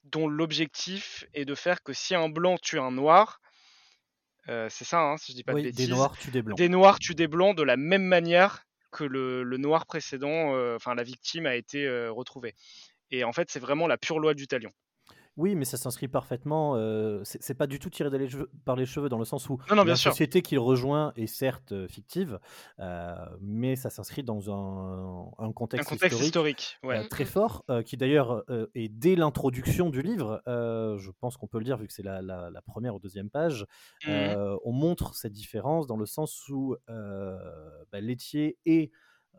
dont l'objectif est de faire que si un blanc tue un noir, euh, c'est ça, hein, si je dis pas de bêtises, des noirs tuent des blancs. des noirs tuent des blancs de la même manière que le, le noir précédent, euh, enfin la victime a été euh, retrouvée. Et en fait, c'est vraiment la pure loi du talion. Oui, mais ça s'inscrit parfaitement. euh, c'est pas du tout tiré dans les cheveux- par les cheveux dans le sens où Non, non, bien la sûr. société qu'il rejoint est certes euh, fictive, euh, mais ça s'inscrit dans un, un Un contexte, historique historique. Ouais. euh, très fort, qui d'ailleurs est dès l'introduction du livre, je pense qu'on peut le dire vu que c'est la, la- la première ou deuxième page, euh, on montre cette différence dans le sens où bah, Laitier est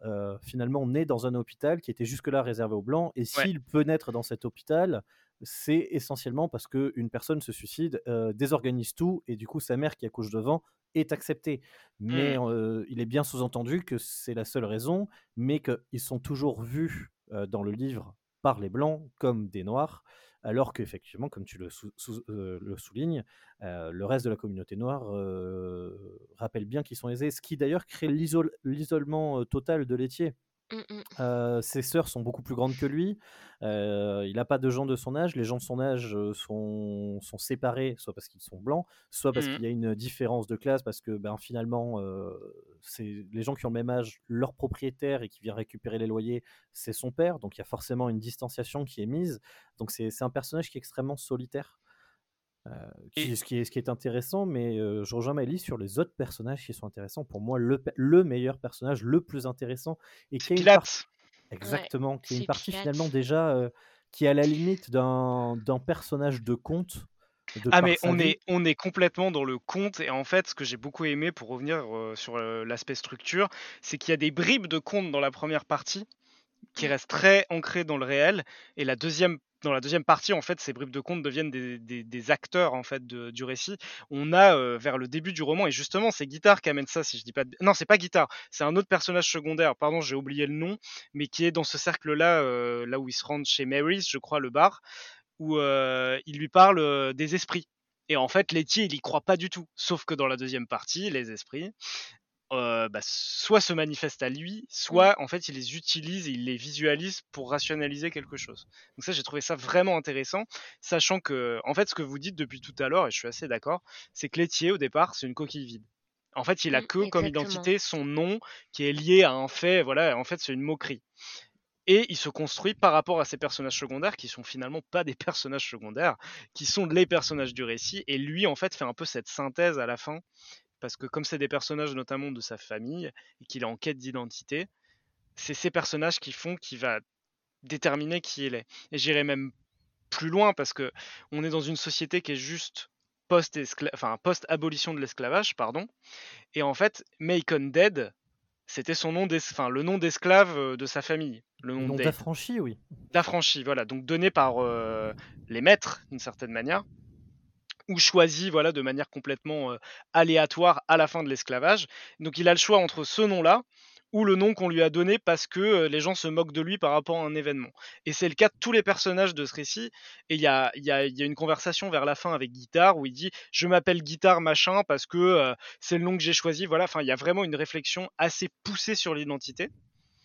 euh, finalement né dans un hôpital qui était jusque-là réservé aux blancs, et Ouais. s'il peut naître dans cet hôpital, c'est essentiellement parce qu'une personne se suicide, euh, désorganise tout, et du coup sa mère qui accouche devant est acceptée. Mais euh, il est bien sous-entendu que c'est la seule raison, mais qu'ils sont toujours vus euh, dans le livre par les blancs comme des noirs, alors qu'effectivement, comme tu le, sou- sou- le soulignes, le reste de la communauté noire rappelle bien qu'ils sont aisés, ce qui d'ailleurs crée l'isol- l'isolement total de Laitier. Mm, mm. Euh, ses sœurs sont beaucoup plus grandes que lui. Euh, il n'a pas de gens de son âge. Les gens de son âge sont, sont séparés, soit parce qu'ils sont blancs, soit parce Mhm. qu'il y a une différence de classe, parce que ben, finalement, euh, c'est les gens qui ont le même âge, leur propriétaire et qui vient récupérer les loyers, c'est son père. Donc il y a forcément une distanciation qui est mise. Donc c'est un personnage qui est extrêmement solitaire. Euh, qui- Et- ce, qui est, ce qui est intéressant, mais euh, je rejoins Maëlys sur les autres personnages qui sont intéressants. Pour moi, le, meilleur personnage, le plus intéressant, et qui C'est a une part- Pilate. Exactement, qui est une partie Pilate. finalement déjà euh, qui est à la limite d'un personnage de conte. De Ah mais on vie. est, on est complètement dans le conte et en fait ce que j'ai beaucoup aimé pour revenir euh, sur euh, l'aspect structure, c'est qu'il y a des bribes de conte dans la première partie, qui reste très ancré dans le réel. Et la deuxième, dans la deuxième partie, en fait, ces bribes de contes deviennent des, des- acteurs en fait du récit. On a euh, vers le début du roman, et justement, c'est Guitare qui amène ça, si je dis pas. Non, c'est pas Guitare, c'est un autre personnage secondaire. Pardon, j'ai oublié le nom, mais qui est dans ce cercle-là, euh, là où ils se rendent chez Mary's, je crois, le bar, où euh, il lui parle des esprits. Et en fait, Letty, il y croit pas du tout. Sauf que dans la deuxième partie, les esprits, euh, bah, soit se manifestent à lui, soit en fait il les utilise et il les visualise pour rationaliser quelque chose. Donc ça j'ai trouvé ça vraiment intéressant, sachant que en fait ce que vous dites depuis tout à l'heure, et je suis assez d'accord, c'est que Laitier au départ c'est une coquille vide. En fait il a que comme identité son nom qui est lié à un fait, voilà, en fait c'est une moquerie. Et il se construit par rapport à ces personnages secondaires qui sont finalement pas des personnages secondaires, qui sont les personnages du récit. Et lui, en fait, fait un peu cette synthèse à la fin, parce que comme c'est des personnages notamment de sa famille et qu'il est en quête d'identité, c'est ces personnages qui font qu'il va déterminer qui il est. Et j'irai même plus loin parce que on est dans une société qui est juste post enfin post abolition de l'esclavage, pardon. Et en fait, Macon Dead, c'était son nom, enfin le nom d'esclave euh, de sa famille, le nom d'affranchi, oui. d'affranchi, voilà, donc donné par euh, les maîtres d'une certaine manière, ou choisi voilà de manière complètement euh, aléatoire à la fin de l'esclavage. Donc il a le choix entre ce nom-là ou le nom qu'on lui a donné parce que euh, les gens se moquent de lui par rapport à un événement. Et c'est le cas de tous les personnages de ce récit. Et il y a, y, a, y a une conversation vers la fin avec Guitare où il dit je m'appelle Guitare machin parce que euh, c'est le nom que j'ai choisi. Voilà, enfin il y a vraiment une réflexion assez poussée sur l'identité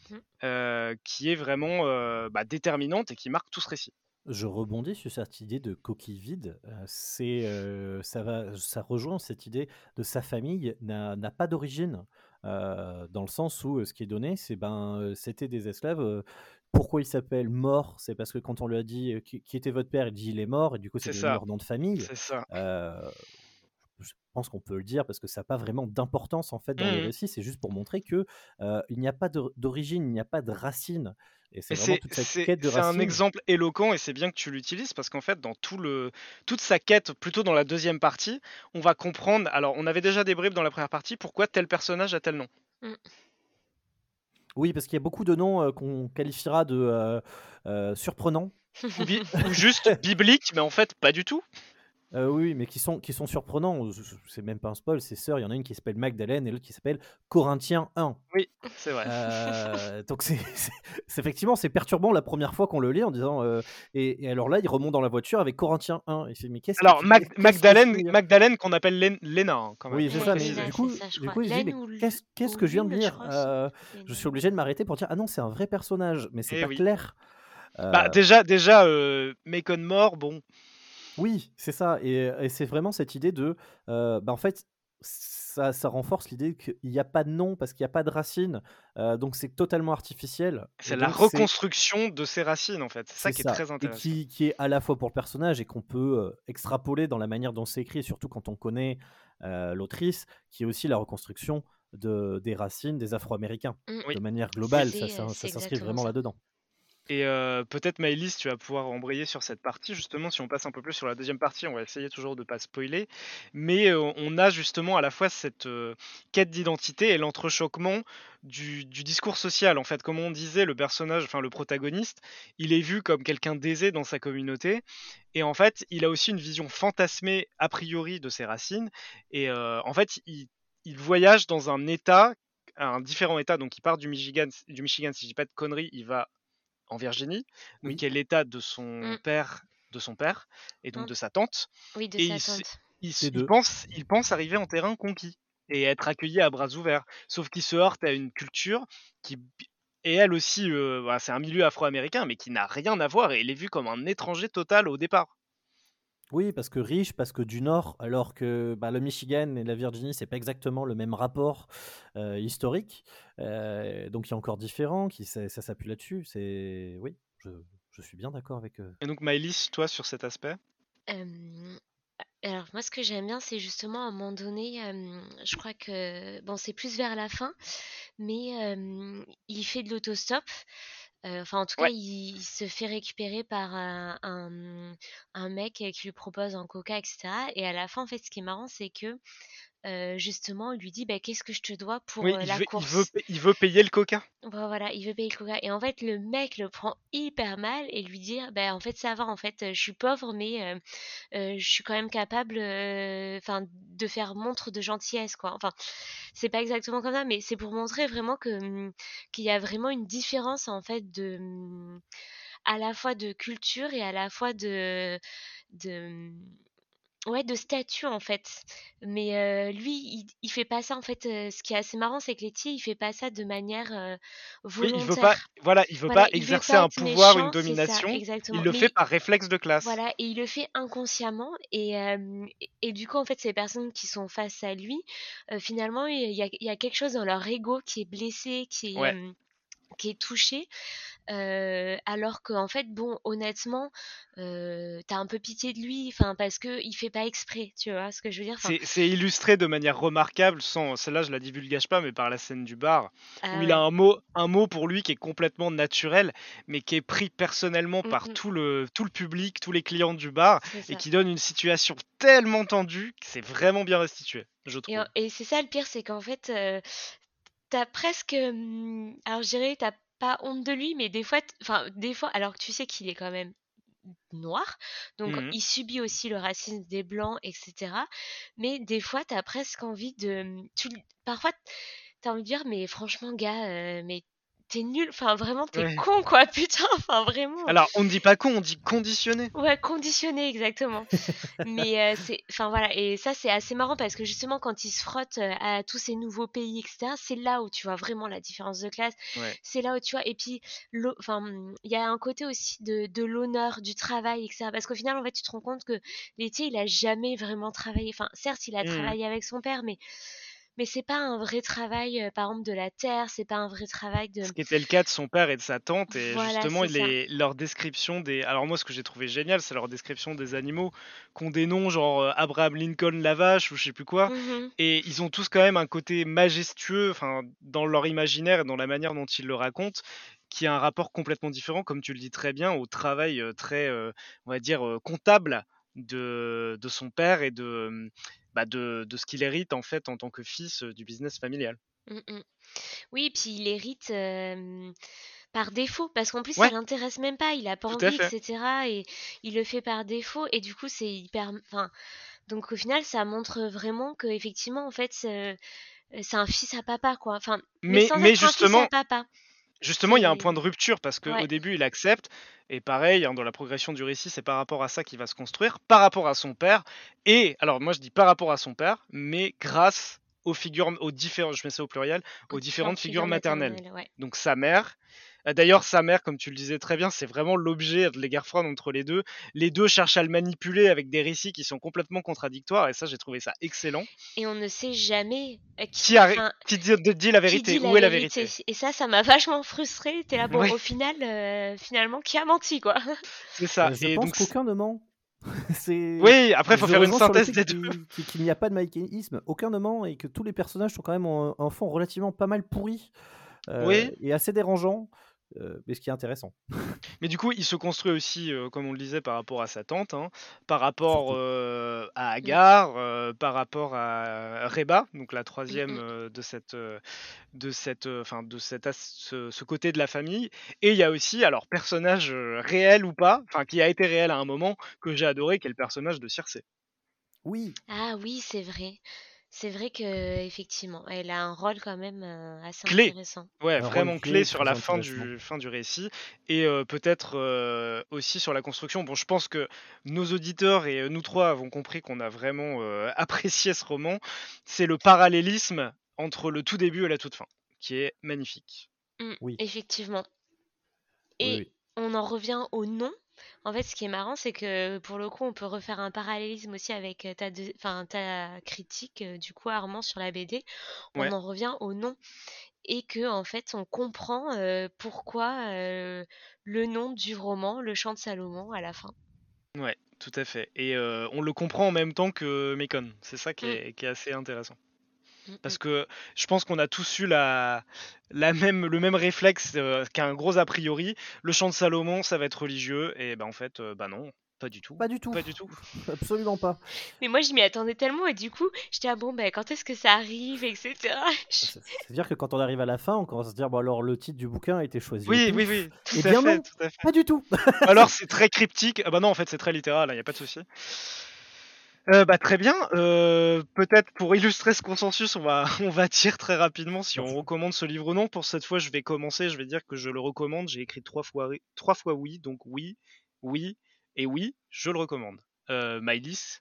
Mm. euh, qui est vraiment bah, déterminante et qui marque tout ce récit. Je rebondis sur cette idée de coquille vide. Euh, c'est, euh, ça, va, ça rejoint cette idée de sa famille n'a n'a pas d'origine, euh, dans le sens où ce qui est donné, c'est ben, c'était des esclaves. pourquoi il s'appelle mort C'est parce que quand on lui a dit qui, qui était votre père, il dit il est mort, et du coup c'est devenu leur nom de famille. C'est ça. Je pense qu'on peut le dire parce que ça n'a pas vraiment d'importance en fait dans le Mhm. récit. C'est juste pour montrer que euh, il n'y a pas d'origine, il n'y a pas de racine. Et c'est Et vraiment c'est toute cette c'est- quête de c'est un exemple éloquent et c'est bien que tu l'utilises parce qu'en fait, dans tout le, toute sa quête, plutôt dans la deuxième partie, on va comprendre. Alors, on avait déjà des bribes dans la première partie, pourquoi tel personnage a tel nom. Oui, parce qu'il y a beaucoup de noms euh, qu'on qualifiera de euh, euh, surprenants. Ou, juste biblique, mais en fait, pas du tout. Euh, oui, mais qui sont, qui sont surprenants. C'est même pas un spoil, c'est sœurs. Il y en a une qui s'appelle Magdalène et l'autre qui s'appelle Corinthiens 1. Oui, c'est vrai. Euh, donc c'est effectivement c'est perturbant la première fois qu'on le lit en disant euh, et, et alors là il remonte dans la voiture avec Corinthiens 1 et mais qu'est-ce que Alors, Mag- veux dire Magdalène qu'on appelle Léna, hein, quand même. Oui, c'est ça, mais du coup, ça, du coup, qu'est-ce que je viens de Lune, je Euh, suis obligé de m'arrêter pour dire ah non c'est un vrai personnage, mais c'est Eh pas oui. clair. Bah, déjà, déjà euh, Macon mort, bon. Oui, c'est ça. Et, et c'est vraiment cette idée de. euh, bah, en fait, ça, ça renforce l'idée qu'il n'y a pas de nom parce qu'il n'y a pas de racines. euh, donc c'est totalement artificiel. C'est Et la reconstruction de ses racines, en fait. C'est ça qui est très Et intéressant. qui, qui est à la fois pour le personnage et qu'on peut extrapoler dans la manière dont c'est écrit, et surtout quand on connaît euh, l'autrice, qui est aussi la reconstruction de, des racines des Afro-Américains. Mm. Oui. De manière globale, ça, ça, c'est ça s'inscrit vraiment là-dedans. Et euh, peut-être Maëlys, tu vas pouvoir embrayer sur cette partie, justement, si on passe un peu plus sur la deuxième partie, on va essayer toujours de ne pas spoiler, mais euh, on a justement à la fois cette euh, quête d'identité et l'entrechoquement du, discours social. En fait, comme on disait, le personnage, enfin le protagoniste, il est vu comme quelqu'un d'aisé dans sa communauté, et en fait, il a aussi une vision fantasmée a priori de ses racines, et en fait, il, voyage dans un état, un différent état, donc il part du Michigan, du Michigan si je dis pas de conneries, il va en Virginie, Oui. qui est l'état de son Mm. père, de son père, et donc Mm. de sa tante. Oui, de Et sa il tante. Il, pense, il pense arriver en terrain conquis et être accueilli à bras ouverts. Sauf qu'il se heurte à une culture qui, et elle aussi, euh, voilà, c'est un milieu afro-américain, mais qui n'a rien à voir et il est vu comme un étranger total au départ. Oui, parce que riche, parce que du Nord, alors que bah, le Michigan et la Virginie, c'est pas exactement le même rapport euh, historique. Euh, donc il y a encore différent, qui ça, ça s'appuie là-dessus. C'est oui, je, je suis bien d'accord avec. euh, Et donc Maëlys, toi sur cet aspect? Euh, alors moi ce que j'aime bien c'est justement à un moment donné, euh, je crois que bon c'est plus vers la fin, mais euh, il fait de l'autostop. Euh, Enfin en tout cas Ouais. il, il se fait récupérer par un, un, un mec qui lui propose un coca etc. Et à la fin en fait ce qui est marrant c'est que euh, justement, il lui dit, bah, qu'est-ce que je te dois pour Oui, euh, la veut, il course? veut, il veut payer le coca. Bah, voilà, il veut payer le coca. Et en fait, le mec le prend hyper mal et lui dit, bah, en fait, ça va, en fait, je suis pauvre, mais euh, je suis quand même capable, enfin, de faire montre de gentillesse, quoi. Enfin, c'est pas exactement comme ça, mais c'est pour montrer vraiment que hum, qu'il y a vraiment une différence, en fait, de hum, à la fois de culture et à la fois de de hum, Ouais, de statut en fait. Mais heu, lui, il il fait pas ça en fait, heu, ce qui est assez marrant, c'est que Letty, il fait pas ça de manière, heu, Oui, il veut pas, volontaire. voilà, il veut Voilà, pas il veut exercer pas un être pouvoir, une méchant, c'est ça, domination. Il exactement. le Mais fait par réflexe de classe. voilà et il le fait inconsciemment et hem et et du coup, en fait, ces personnes qui sont face à lui, heu, finalement, il y a il y a quelque chose dans leur ego qui est blessé, qui est, Ouais. hem, qui est touché Heu, alors qu'en fait, bon, honnêtement, heu, tu un peu pitié de lui, enfin, parce qu'il fait pas exprès, tu vois ce que je veux dire? C'est illustré de manière remarquable, sans celle-là je la divulgage pas, mais par la scène du bar, ah où il a un mot, un mot pour lui qui est complètement naturel, mais qui est pris personnellement Mmh par mh. tout le, tout le public, tous les clients du bar, et qui donne une situation tellement tendue que c'est vraiment bien restitué, je trouve. et c'est ça le pire, c'est qu'en fait, heu, tu presque, mmh, alors je dirais, tu pas honte de lui, mais des fois enfin, des fois alors que tu sais qu'il est quand même noir, donc Mhm. il subit aussi le racisme des blancs et cetera, mais des fois, tu as presque envie de, mmh, tu parfois, tu as envie de dire: «Mais franchement gars, heu, mais tu nul, enfin vraiment t'es Ouais. con quoi, putain, enfin vraiment». Alors, on ne dit pas con, on dit conditionné. Ouais, conditionné, exactement. Mais heu, c'est enfin voilà et ça, c'est assez marrant parce que justement quand il se frotte, heu, à tous ces nouveaux pays et cetera, c'est là où tu vois vraiment la différence de classe. Ouais. C'est là où tu vois et puis enfin, mmh, il y a un côté aussi de de l'honneur, du travail et cetera. Parce qu'au final, en fait, tu te rends compte que Letty, il a jamais vraiment travaillé. Enfin, certes, il a Mhm. travaillé avec son père, mais mais c'est pas un vrai travail, par exemple de la terre, c'est pas un vrai travail de Ce qui était le cas de son père et de sa tante, et voilà, justement, les, leur description des. Alors, moi, ce que j'ai trouvé génial, c'est leur description des animaux, qu'on des noms genre euh, Abraham Lincoln la vache ou je sais plus quoi, Mmh et ils ont tous quand même un côté majestueux, enfin, dans leur imaginaire et dans la manière dont ils le racontent, qui a un rapport complètement différent, comme tu le dis très bien, au travail euh, très, on va dire, comptable de, de son père et de, bah, de, de ce qu'il hérite en fait en tant que fils du business familial. Mmh mh. Oui, puis il hérite, par défaut, parce qu'en plus ça Ouais, l'intéresse même pas, il a pas tout envie et fait. cetera et il le fait par défaut et du coup c'est hyper enfin, donc au final ça montre vraiment qu'effectivement en fait, c'est un fils à papa quoi, enfin, mais Mais, sans mais être un fils à justement, papa. Justement, il y a un point de rupture parce ouais, qu'au début, il accepte, et pareil, hein, dans la progression du récit, c'est par rapport à ça qu'il va se construire, par rapport à son père, et alors moi je dis par rapport à son père, mais grâce aux figures, aux différentes, je mets ça au pluriel, aux aux différentes différentes figures figures maternelles. maternelles, ouais. Donc sa mère, d'ailleurs sa mère, comme tu le disais très bien, c'est vraiment l'objet de les guerres froides entre les deux. Les deux cherchent à le manipuler avec des récits qui sont complètement contradictoires, et ça j'ai trouvé ça excellent. Et on ne sait jamais, heu, qui Qui, a, enfin, qui dit, dit la qui vérité la Où est la vérité vérité? Et ça, ça m'a vachement frustrée. Tu là: «Bon, Oui, au final, heu, finalement qui a menti quoi?» c'est ça. Euh, je Et pense donc, qu'aucun ne ment. Oui, après, il faut faire une synthèse des deux. qu'il n'y a pas de manichéisme, aucun ne ment, et que tous les personnages sont quand même en, en fond relativement pas mal pourris euh, Oui, et assez dérangeants, euh, mais ce qui est intéressant, mais du coup, il se construit aussi, euh, comme on le disait, par rapport à sa tante, hein, par rapport euh, à. Agar, euh, par rapport à Reba, donc la troisième euh, de cette, de cette, enfin, de cette, ce, ce côté de la famille. Et il y a aussi, alors personnage réel ou pas, enfin qui a été réel à un moment que j'ai adoré, qui est le personnage de Circé. Oui, Ah oui, c'est vrai. C'est vrai qu'effectivement, elle a un rôle quand même, heu, assez Clé, intéressant. ouais, un vraiment clé clé sur la fin du, fin du récit, et euh, peut-être euh, aussi sur la construction. Bon, je pense que nos auditeurs et euh, nous trois avons compris qu'on a vraiment euh, apprécié ce roman. C'est le parallélisme entre le tout début et la toute fin, qui est magnifique. Mmh, Oui, effectivement. oui, Et oui. on en revient au nom. En fait, ce qui est marrant, c'est que pour le coup, on peut refaire un parallélisme aussi avec euh, ta, enfin, ta critique, euh, du coup, Armand, sur la BD. On Ouais, en revient au nom. Et que, en fait, on comprend euh, pourquoi euh, le nom du roman, Le Chant de Salomon, à la fin. ouais, tout à fait. Et euh, on le comprend en même temps que Mekon. C'est ça qui Mm, est, qui est assez intéressant. Mm, Parce mm. que je pense qu'on a tous eu la, la même, le même réflexe euh, qu'un gros a priori. Le chant de Salomon, ça va être religieux. Et ben en fait, euh, bah non. Pas du tout. Pas du tout. Pas du tout. Absolument pas. Mais moi, je m'y attendais tellement et du coup, j'étais ah bon, ben quand est-ce que ça arrive, etc. Je- C'est-à-dire que quand on arrive à la fin, on commence à se dire bon alors le titre du bouquin a été choisi. Oui, et oui, oui. Tout Eh à bien fait, non. tout à fait. Pas du tout. Alors c'est très cryptique. Ah bah non, en fait c'est très littéral, il n'y a pas de souci. Euh, bah très bien. Euh, Peut-être pour illustrer ce consensus, on va on va dire très rapidement si on recommande ce livre ou non. Pour cette fois, je vais commencer. Je vais dire que je le recommande. J'ai écrit trois fois ri- trois fois oui, donc oui, oui et oui, je le recommande. Euh, Maïlis,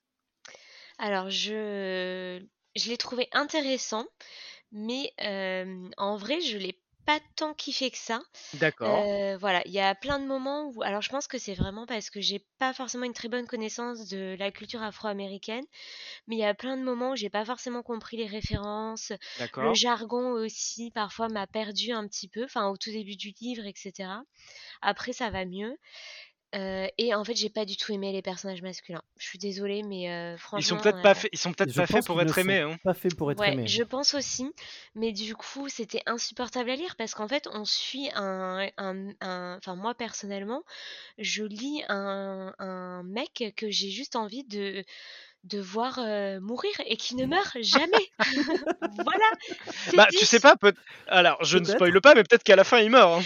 Alors, je, je l'ai trouvé intéressant, mais euh, en vrai, je l'ai pas tant kiffé que ça. d'accord. Euh, voilà, il y a plein de moments où, alors je pense que c'est vraiment parce que j'ai pas forcément une très bonne connaissance de la culture afro-américaine, mais il y a plein de moments où j'ai pas forcément compris les références, le D'accord. jargon aussi parfois m'a perdu un petit peu, enfin au tout début du livre, etc. Après ça va mieux. Euh, et en fait, j'ai pas du tout aimé les personnages masculins. Je suis désolée, mais euh, Ils franchement. sont peut-être pas euh, faits. Ils sont peut-être pas faits pour être aimés. sont Hein. Pas fait pour être Ouais, aimé. je pense aussi, mais du coup, c'était insupportable à lire parce qu'en fait, on suit un, un, un- enfin moi personnellement, je lis un, un mec que j'ai juste envie de de voir euh, mourir et qui ne meurt jamais. Voilà. Bah dit. tu sais pas. Peut... Alors je ne spoile pas, mais peut-être qu'à la fin il meurt. hein.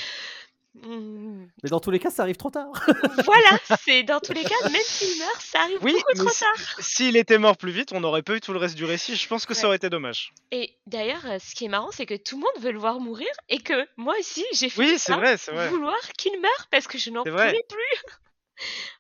Mm, Mais dans tous les cas, ça arrive trop tard. Voilà, c'est dans tous les cas, même s'il meurt, ça arrive Oui, beaucoup trop si- tard. S'il était mort plus vite, on n'aurait pas eu tout le reste du récit. Je pense que ça aurait été dommage. Et d'ailleurs, euh, ce qui est marrant, c'est que tout le monde veut le voir mourir et que moi aussi, j'ai fini Oui, c'est par vrai, c'est vrai. vouloir qu'il meure parce que je n'en pouvais plus.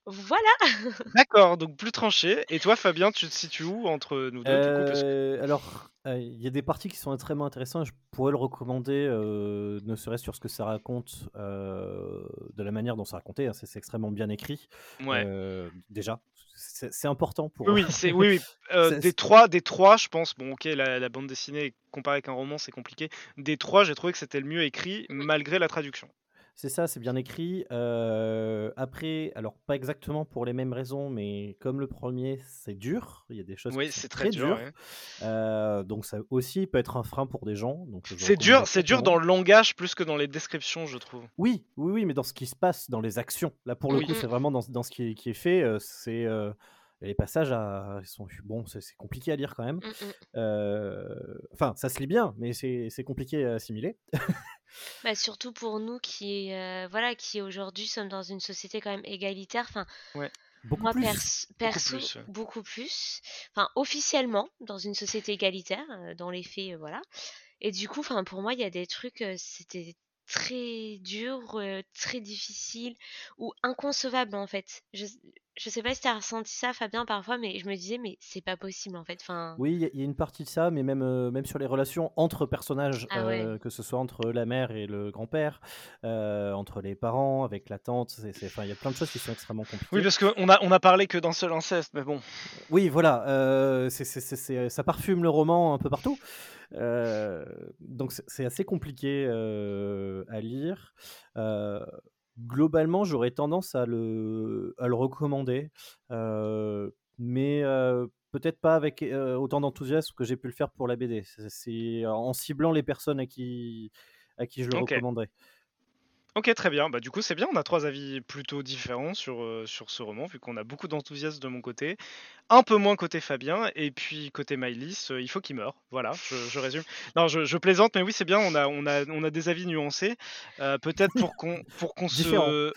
Voilà. D'accord, donc plus tranché. Et toi, Fabien, tu te situes où entre nous deux du coup, parce que- Euh, alors, euh, il y a des parties qui sont extrêmement intéressantes. Je pourrais le recommander, euh, ne serait-ce sur ce que ça raconte, euh, de la manière dont c'est raconté. hein, c'est extrêmement bien écrit. Ouais. Euh, déjà, c'est important pour. Oui, oui, c'est oui, oui. Euh, des trois, des trois, je pense. Bon, ok, la, la bande dessinée comparée avec un roman, c'est compliqué. Des trois, j'ai trouvé que c'était le mieux écrit malgré la traduction. C'est ça, c'est bien écrit. Euh, après, alors pas exactement pour les mêmes raisons, mais comme le premier, c'est dur. Il y a des choses Oui, qui sont c'est très, très dur. dures. ouais. Euh, donc ça aussi peut être un frein pour des gens. C'est dur, c'est dur dans le langage plus que dans les descriptions, je trouve. Oui, oui, oui, mais dans ce qui se passe, dans les actions. Là, pour le Oui. coup, c'est vraiment dans, dans ce qui est, qui est fait. c'est les passages, à, ils sont bon, c'est compliqué à lire quand même. Mm, mm. Euh, Enfin, ça se lit bien, mais c'est c'est compliqué à assimiler. Bah, surtout pour nous qui, euh, voilà, qui aujourd'hui sommes dans une société quand même égalitaire. Enfin, Beaucoup moi plus. pers- perso, plus, ouais. beaucoup plus. Enfin, officiellement dans une société égalitaire, euh, dans les faits, voilà. Et du coup, enfin, pour moi, il y a des trucs, c'était très dur, très difficile ou inconcevable en fait. Je, je sais pas si tu as ressenti ça, Fabien, parfois, mais je me disais, mais c'est pas possible en fait. Enfin, Oui, il y, a- il y a une partie de ça, mais même, euh, même sur les relations entre personnages, Ah ouais. euh, que ce soit entre la mère et le grand-père, euh, entre les parents, avec la tante, c'est- c'est- enfin, il y a plein de choses qui sont extrêmement compliquées. Oui, parce qu'on a, on a parlé que d'un seul inceste, mais bon. Oui, voilà, euh, c'est- c'est- c'est- c'est- ça parfume le roman un peu partout. Euh, donc c'est assez compliqué euh, à lire. Globalement, j'aurais tendance à le, à le recommander, euh, mais euh, peut-être pas avec euh, autant d'enthousiasme que j'ai pu le faire pour la BD. C'est- en ciblant les personnes à qui, à qui je le recommanderais. Ok, très bien. Bah, du coup, c'est bien. On a trois avis plutôt différents sur, euh, sur ce roman, vu qu'on a beaucoup d'enthousiasme de mon côté, un peu moins côté Fabien, et puis côté Maïlis, euh, il faut qu'il meure. Voilà, je, je résume. Non, je, je plaisante, mais oui, c'est bien. On a, on, a, on a des avis nuancés. Euh, Peut-être pour qu'on pour qu'on Différents. se.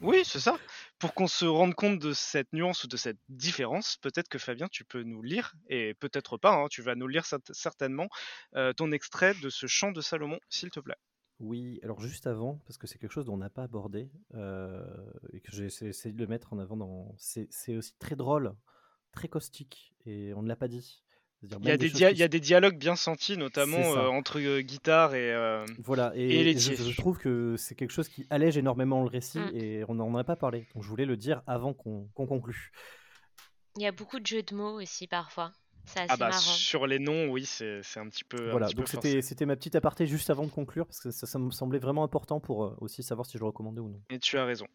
Oui, c'est ça. Pour qu'on se rende compte de cette nuance ou de cette différence, peut-être que Fabien, tu peux nous lire, et peut-être pas, hein, tu vas nous lire cert- certainement, ton extrait de ce chant de Salomon, s'il te plaît. Oui, alors juste avant, parce que c'est quelque chose dont on n'a pas abordé euh, et que j'ai essayé de le mettre en avant dans. C'est aussi très drôle, très caustique, et on ne l'a pas dit. Il y, a des choses dia- qui il y a des dialogues bien sentis, notamment euh, entre euh, guitare et. euh, Voilà, et, et et laitier. je, je trouve que c'est quelque chose qui allège énormément le récit Mm. et on n'en a pas parlé. Donc je voulais le dire avant qu'on qu'on conclue. il y a beaucoup de jeux de mots aussi parfois. C'est assez Ah bah marrant. sur les noms, oui, c'est c'est un petit peu. un Voilà, petit donc c'était c'était ma petite aparté juste avant de conclure parce que ça, ça me semblait vraiment important pour euh, aussi savoir si je le recommandais ou non. Et tu as raison.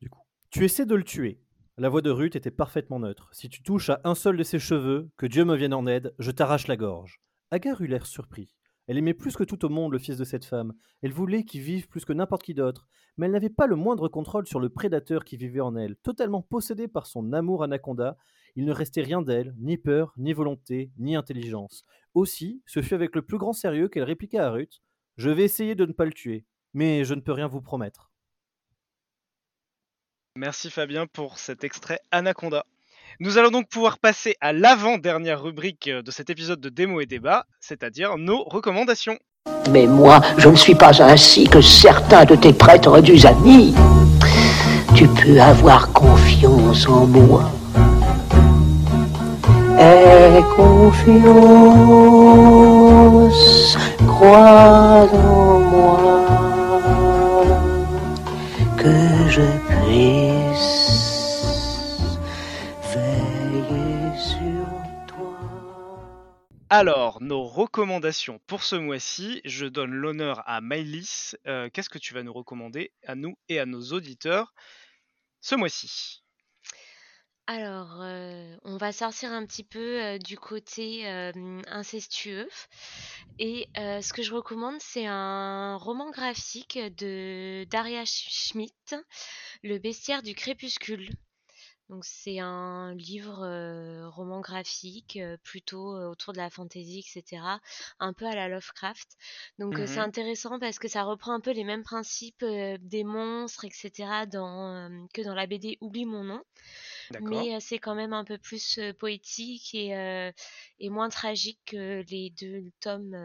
Du coup, tu essaies de le tuer. La voix de Ruth était parfaitement neutre. Si tu touches à un seul de ses cheveux, que Dieu me vienne en aide, je t'arrache la gorge. Agar eut l'air surpris. Elle aimait plus que tout au monde le fils de cette femme. Elle voulait qu'il vive plus que n'importe qui d'autre. Mais elle n'avait pas le moindre contrôle sur le prédateur qui vivait en elle. Totalement possédée par son amour anaconda, il ne restait rien d'elle, ni peur, ni volonté, ni intelligence. Aussi, ce fut avec le plus grand sérieux qu'elle répliqua à Ruth Je vais essayer de ne pas le tuer, mais je ne peux rien vous promettre. Merci Fabien pour cet extrait Anaconda. Nous allons donc pouvoir passer à l'avant-dernière rubrique de cet épisode de Démo et Débat, c'est-à-dire nos recommandations. Mais moi, je ne suis pas ainsi que certains de tes prêtres du amis. Tu peux avoir confiance en moi. Alors, nos recommandations pour ce mois-ci, je donne l'honneur à Maïlis. Euh, Qu'est-ce que tu vas nous recommander à nous et à nos auditeurs ce mois-ci? Alors, euh, on va sortir un petit peu euh, du côté incestueux. Et ce que je recommande, c'est un roman graphique de Daria Schmidt, Le bestiaire du crépuscule. Donc, c'est un livre roman graphique plutôt autour de la fantasy, etc. Un peu à la Lovecraft. Donc, c'est Mhm. intéressant parce que ça reprend un peu les mêmes principes des monstres, etc. Dans, que dans la BD Oublie mon nom. Mais c'est quand même un peu plus poétique et, et moins tragique que les deux tomes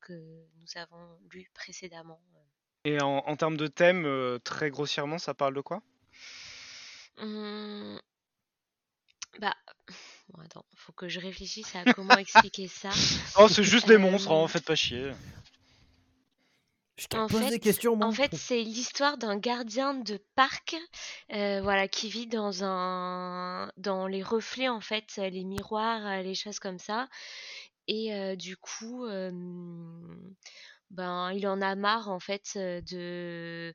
que nous avons lus précédemment. Et en, en termes de thème, très grossièrement, ça parle de quoi? Hum, bah, bon, attends, faut que je réfléchisse à comment expliquer ça. Oh, c'est juste des monstres, hein, Euh, faites pas chier. Je te En pose fait, des questions, moi. en fait, c'est l'histoire d'un gardien de parc, euh, voilà, qui vit dans un, dans les reflets en fait, les miroirs, euh, les choses comme ça. Et euh, du coup, euh, ben, il en a marre en fait de,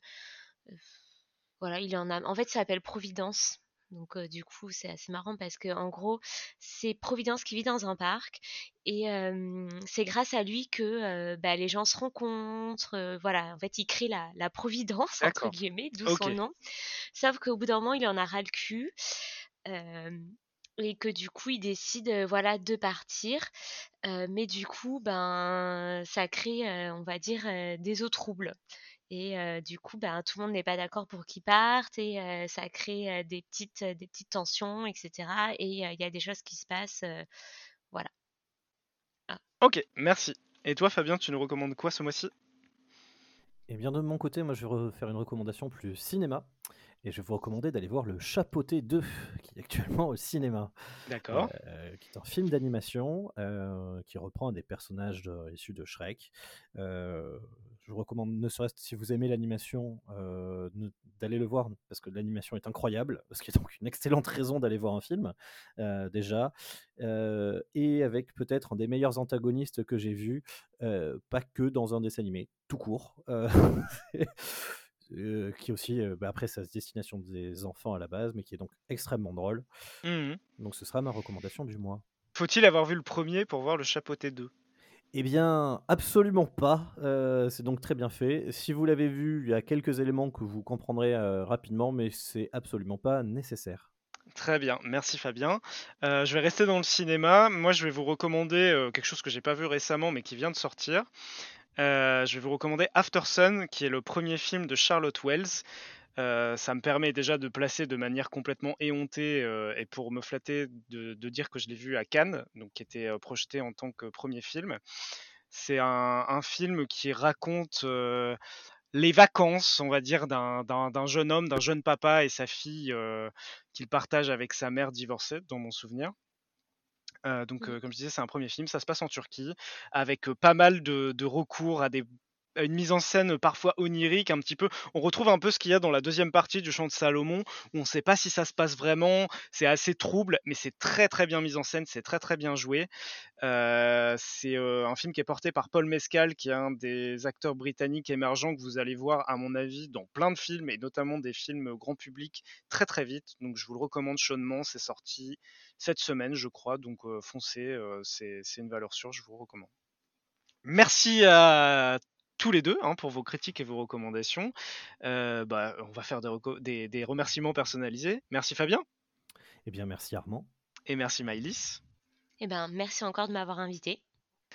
voilà, il en a, en fait, ça s'appelle Providence. Donc euh, du coup, c'est assez marrant parce que en gros, c'est Providence qui vit dans un parc et euh, c'est grâce à lui que euh, bah, les gens se rencontrent. voilà, en fait, il crée la, la Providence entre guillemets, d'où son nom. Sauf qu'au bout d'un moment, il en a ras le cul. et que du coup, il décide, voilà, de partir. Mais du coup, ben, ça crée, on va dire, des eaux troubles. Et euh, du coup, ben, tout le monde n'est pas d'accord pour qu'il parte et euh, ça crée euh, des petites, des petites tensions, etc. Et euh, il y a des choses qui se passent. euh, voilà. Ok, merci. Et toi, Fabien, tu nous recommandes quoi ce mois-ci? Eh bien, de mon côté, moi, je vais refaire une recommandation plus cinéma. Et je vais vous recommander d'aller voir Le Chapeauté 2, qui est actuellement au cinéma. D'accord. Euh, qui est un film d'animation euh, qui reprend des personnages de- issus de Shrek. Euh, je vous recommande, ne serait-ce si vous aimez l'animation, euh, d'aller le voir parce que l'animation est incroyable, ce qui est donc une excellente raison d'aller voir un film euh, déjà, Euh, et avec peut-être un des meilleurs antagonistes que j'ai vu, pas que dans un dessin animé, tout court. qui aussi, bah, après, sa destination des enfants à la base, mais qui est donc extrêmement drôle. Mhm. Donc ce sera ma recommandation du mois. Faut-il avoir vu le premier pour voir le chapeauté 2 Eh bien, absolument pas. Euh, c'est donc très bien fait. Si vous l'avez vu, il y a quelques éléments que vous comprendrez euh, rapidement, mais c'est absolument pas nécessaire. Très bien, merci Fabien. Euh, je vais rester dans le cinéma. Moi, je vais vous recommander quelque chose que j'ai pas vu récemment, mais qui vient de sortir. Je vais vous recommander After Sun, qui est le premier film de Charlotte Wells. Euh, ça me permet déjà de placer de manière complètement éhontée euh, et pour me flatter de, de dire que je l'ai vu à Cannes, donc qui était euh, projeté en tant que premier film. C'est un, un film qui raconte les vacances, on va dire, d'un jeune homme, d'un jeune papa et sa fille qu'il partage avec sa mère divorcée, dans mon souvenir. Euh, donc, Mm. euh, comme je disais, c'est un premier film. Ça se passe en Turquie, avec euh, pas mal de, de recours à des une mise en scène parfois onirique, un petit peu. On retrouve un peu ce qu'il y a dans la deuxième partie du Chant de Salomon, où on ne sait pas si ça se passe vraiment. C'est assez trouble, mais c'est très très bien mis en scène, c'est très très bien joué. Euh, c'est euh, un film qui est porté par Paul Mescal, qui est un des acteurs britanniques émergents que vous allez voir, à mon avis, dans plein de films, et notamment des films grand public, très très vite. Donc je vous le recommande chaudement. C'est sorti cette semaine, je crois. Donc euh, foncez, euh, c'est une valeur sûre, je vous recommande. Merci à tous les deux hein, pour vos critiques et vos recommandations. Euh, bah, on va faire des, reco- des- des remerciements personnalisés. Merci Fabien Eh bien, merci Armand. et merci Maïlis. Eh ben, merci encore de m'avoir invité.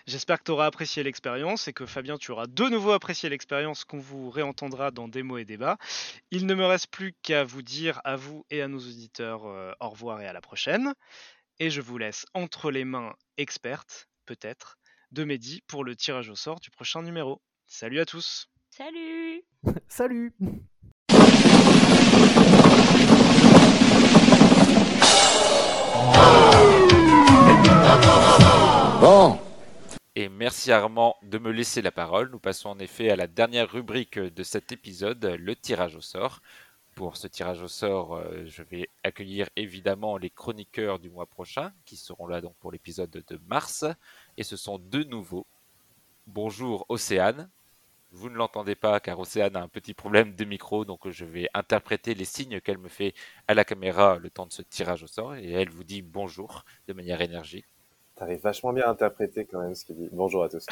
J'espère que tu auras apprécié l'expérience et que Fabien, tu auras de nouveau apprécié l'expérience qu'on vous réentendra dans Démo et Débat. Il ne me reste plus qu'à vous dire, à vous et à nos auditeurs, euh, au revoir et à la prochaine. Et je vous laisse entre les mains expertes, peut-être, de Mehdi pour le tirage au sort du prochain numéro. Salut à tous Salut Salut Bon, Et merci Armand de me laisser la parole. Nous passons en effet à la dernière rubrique de cet épisode, le tirage au sort. Pour ce tirage au sort, euh, je vais accueillir évidemment les chroniqueurs du mois prochain, qui seront là donc pour l'épisode de mars. Et ce sont deux nouveaux. Bonjour Océane. Vous ne l'entendez pas car Océane a un petit problème de micro, donc je vais interpréter les signes qu'elle me fait à la caméra le temps de ce tirage au sort. Et elle vous dit bonjour de manière énergique. T'arrives vachement bien à interpréter quand même ce qu'il dit. Bonjour à tous.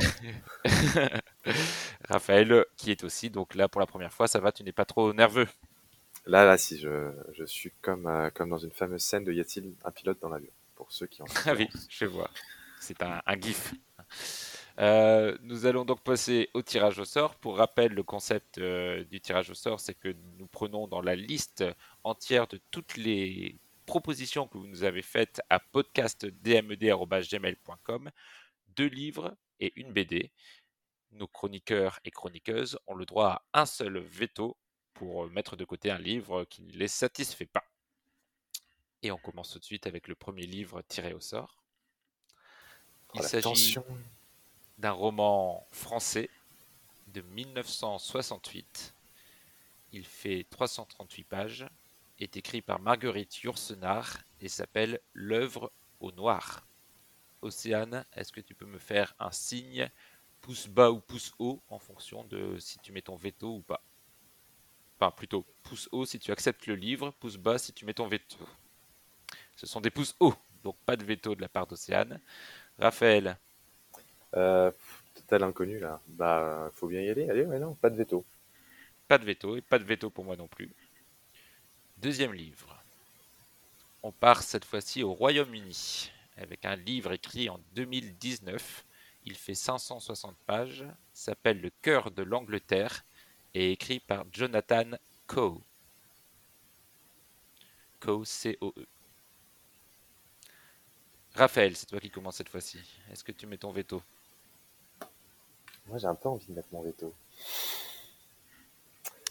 Raphaël, qui est aussi donc là pour la première fois, ça va, tu n'es pas trop nerveux? Là, là, si, je, je suis comme, euh, comme dans une fameuse scène de Y a-t-il un pilote dans l'avion Pour ceux qui en Ah oui, je vois. C'est un, un gif. Euh, nous allons donc passer au tirage au sort. Pour rappel, le concept euh, du tirage au sort, c'est que nous prenons dans la liste entière de toutes les propositions que vous nous avez faites à podcastdmed.gmail.com deux livres et une BD. Nos chroniqueurs et chroniqueuses ont le droit à un seul veto pour mettre de côté un livre qui ne les satisfait pas. Et on commence tout de suite avec le premier livre tiré au sort. Oh, Il la s'agit. D'un roman français de 1968. Il fait 338 pages, est écrit par Marguerite Yourcenar et s'appelle L'œuvre au noir. Océane, est-ce que tu peux me faire un signe pouce bas ou pouce haut en fonction de si tu mets ton veto ou pas? Enfin, plutôt pouce haut si tu acceptes le livre, pouce bas si tu mets ton veto. Ce sont des pouces hauts, donc pas de veto de la part d'Océane. Raphaël, Euh, pff, total inconnu là. Bah, faut bien y aller. Allez, non, pas de veto. Pas de veto et pas de veto pour moi non plus. Deuxième livre. On part cette fois-ci au Royaume-Uni avec un livre écrit en 2019. Il fait 560 pages, s'appelle Le cœur de l'Angleterre et écrit par Jonathan Coe. Coe, C-O-E. Raphaël, c'est toi qui commence cette fois-ci. Est-ce que tu mets ton veto? Moi, j'ai un peu envie de mettre mon veto.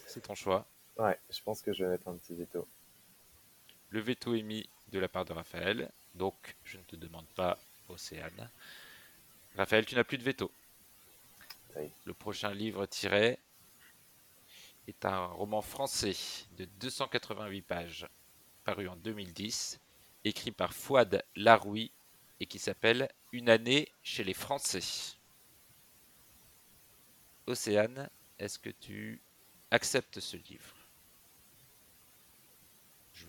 C'est ton choix. Ouais, je pense que je vais mettre un petit veto. Le veto est mis de la part de Raphaël, donc je ne te demande pas, Océane. Raphaël, tu n'as plus de veto. Le prochain livre tiré est un roman français de 288 pages, paru en 2010, écrit par Fouad Laroui et qui s'appelle Une année chez les Français. Océane, est-ce que tu acceptes ce livre? Je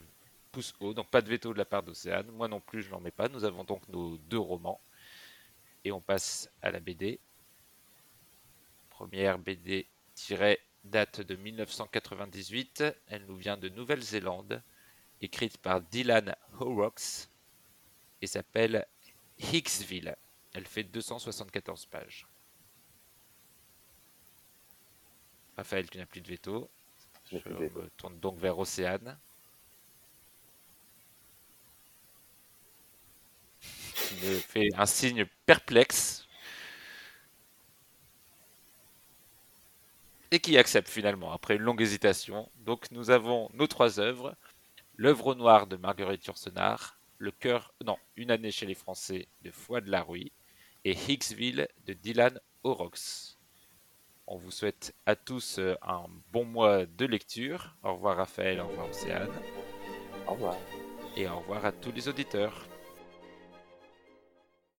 pouce haut, donc pas de veto de la part d'Océane. Moi non plus, je n'en mets pas. Nous avons donc nos deux romans. Et on passe à la BD. Première BD date de 1998. Elle nous vient de Nouvelle-Zélande, écrite par Dylan Horrocks et s'appelle Hicksville. Elle fait 274 pages. Raphaël, tu n'as plus de veto. Je de veto. me tourne donc vers Océane. Qui me fait un signe perplexe. Et qui accepte finalement, après une longue hésitation. Donc nous avons nos trois œuvres. L'œuvre au noir de Marguerite Yourcenar, Le cœur, non, Une année chez les Français de Fouad Laroui et Hicksville de Dylan Horrocks. On vous souhaite à tous euh, un bon mois de lecture. Au revoir Raphaël, au revoir Océane Au revoir. et au revoir à tous les auditeurs.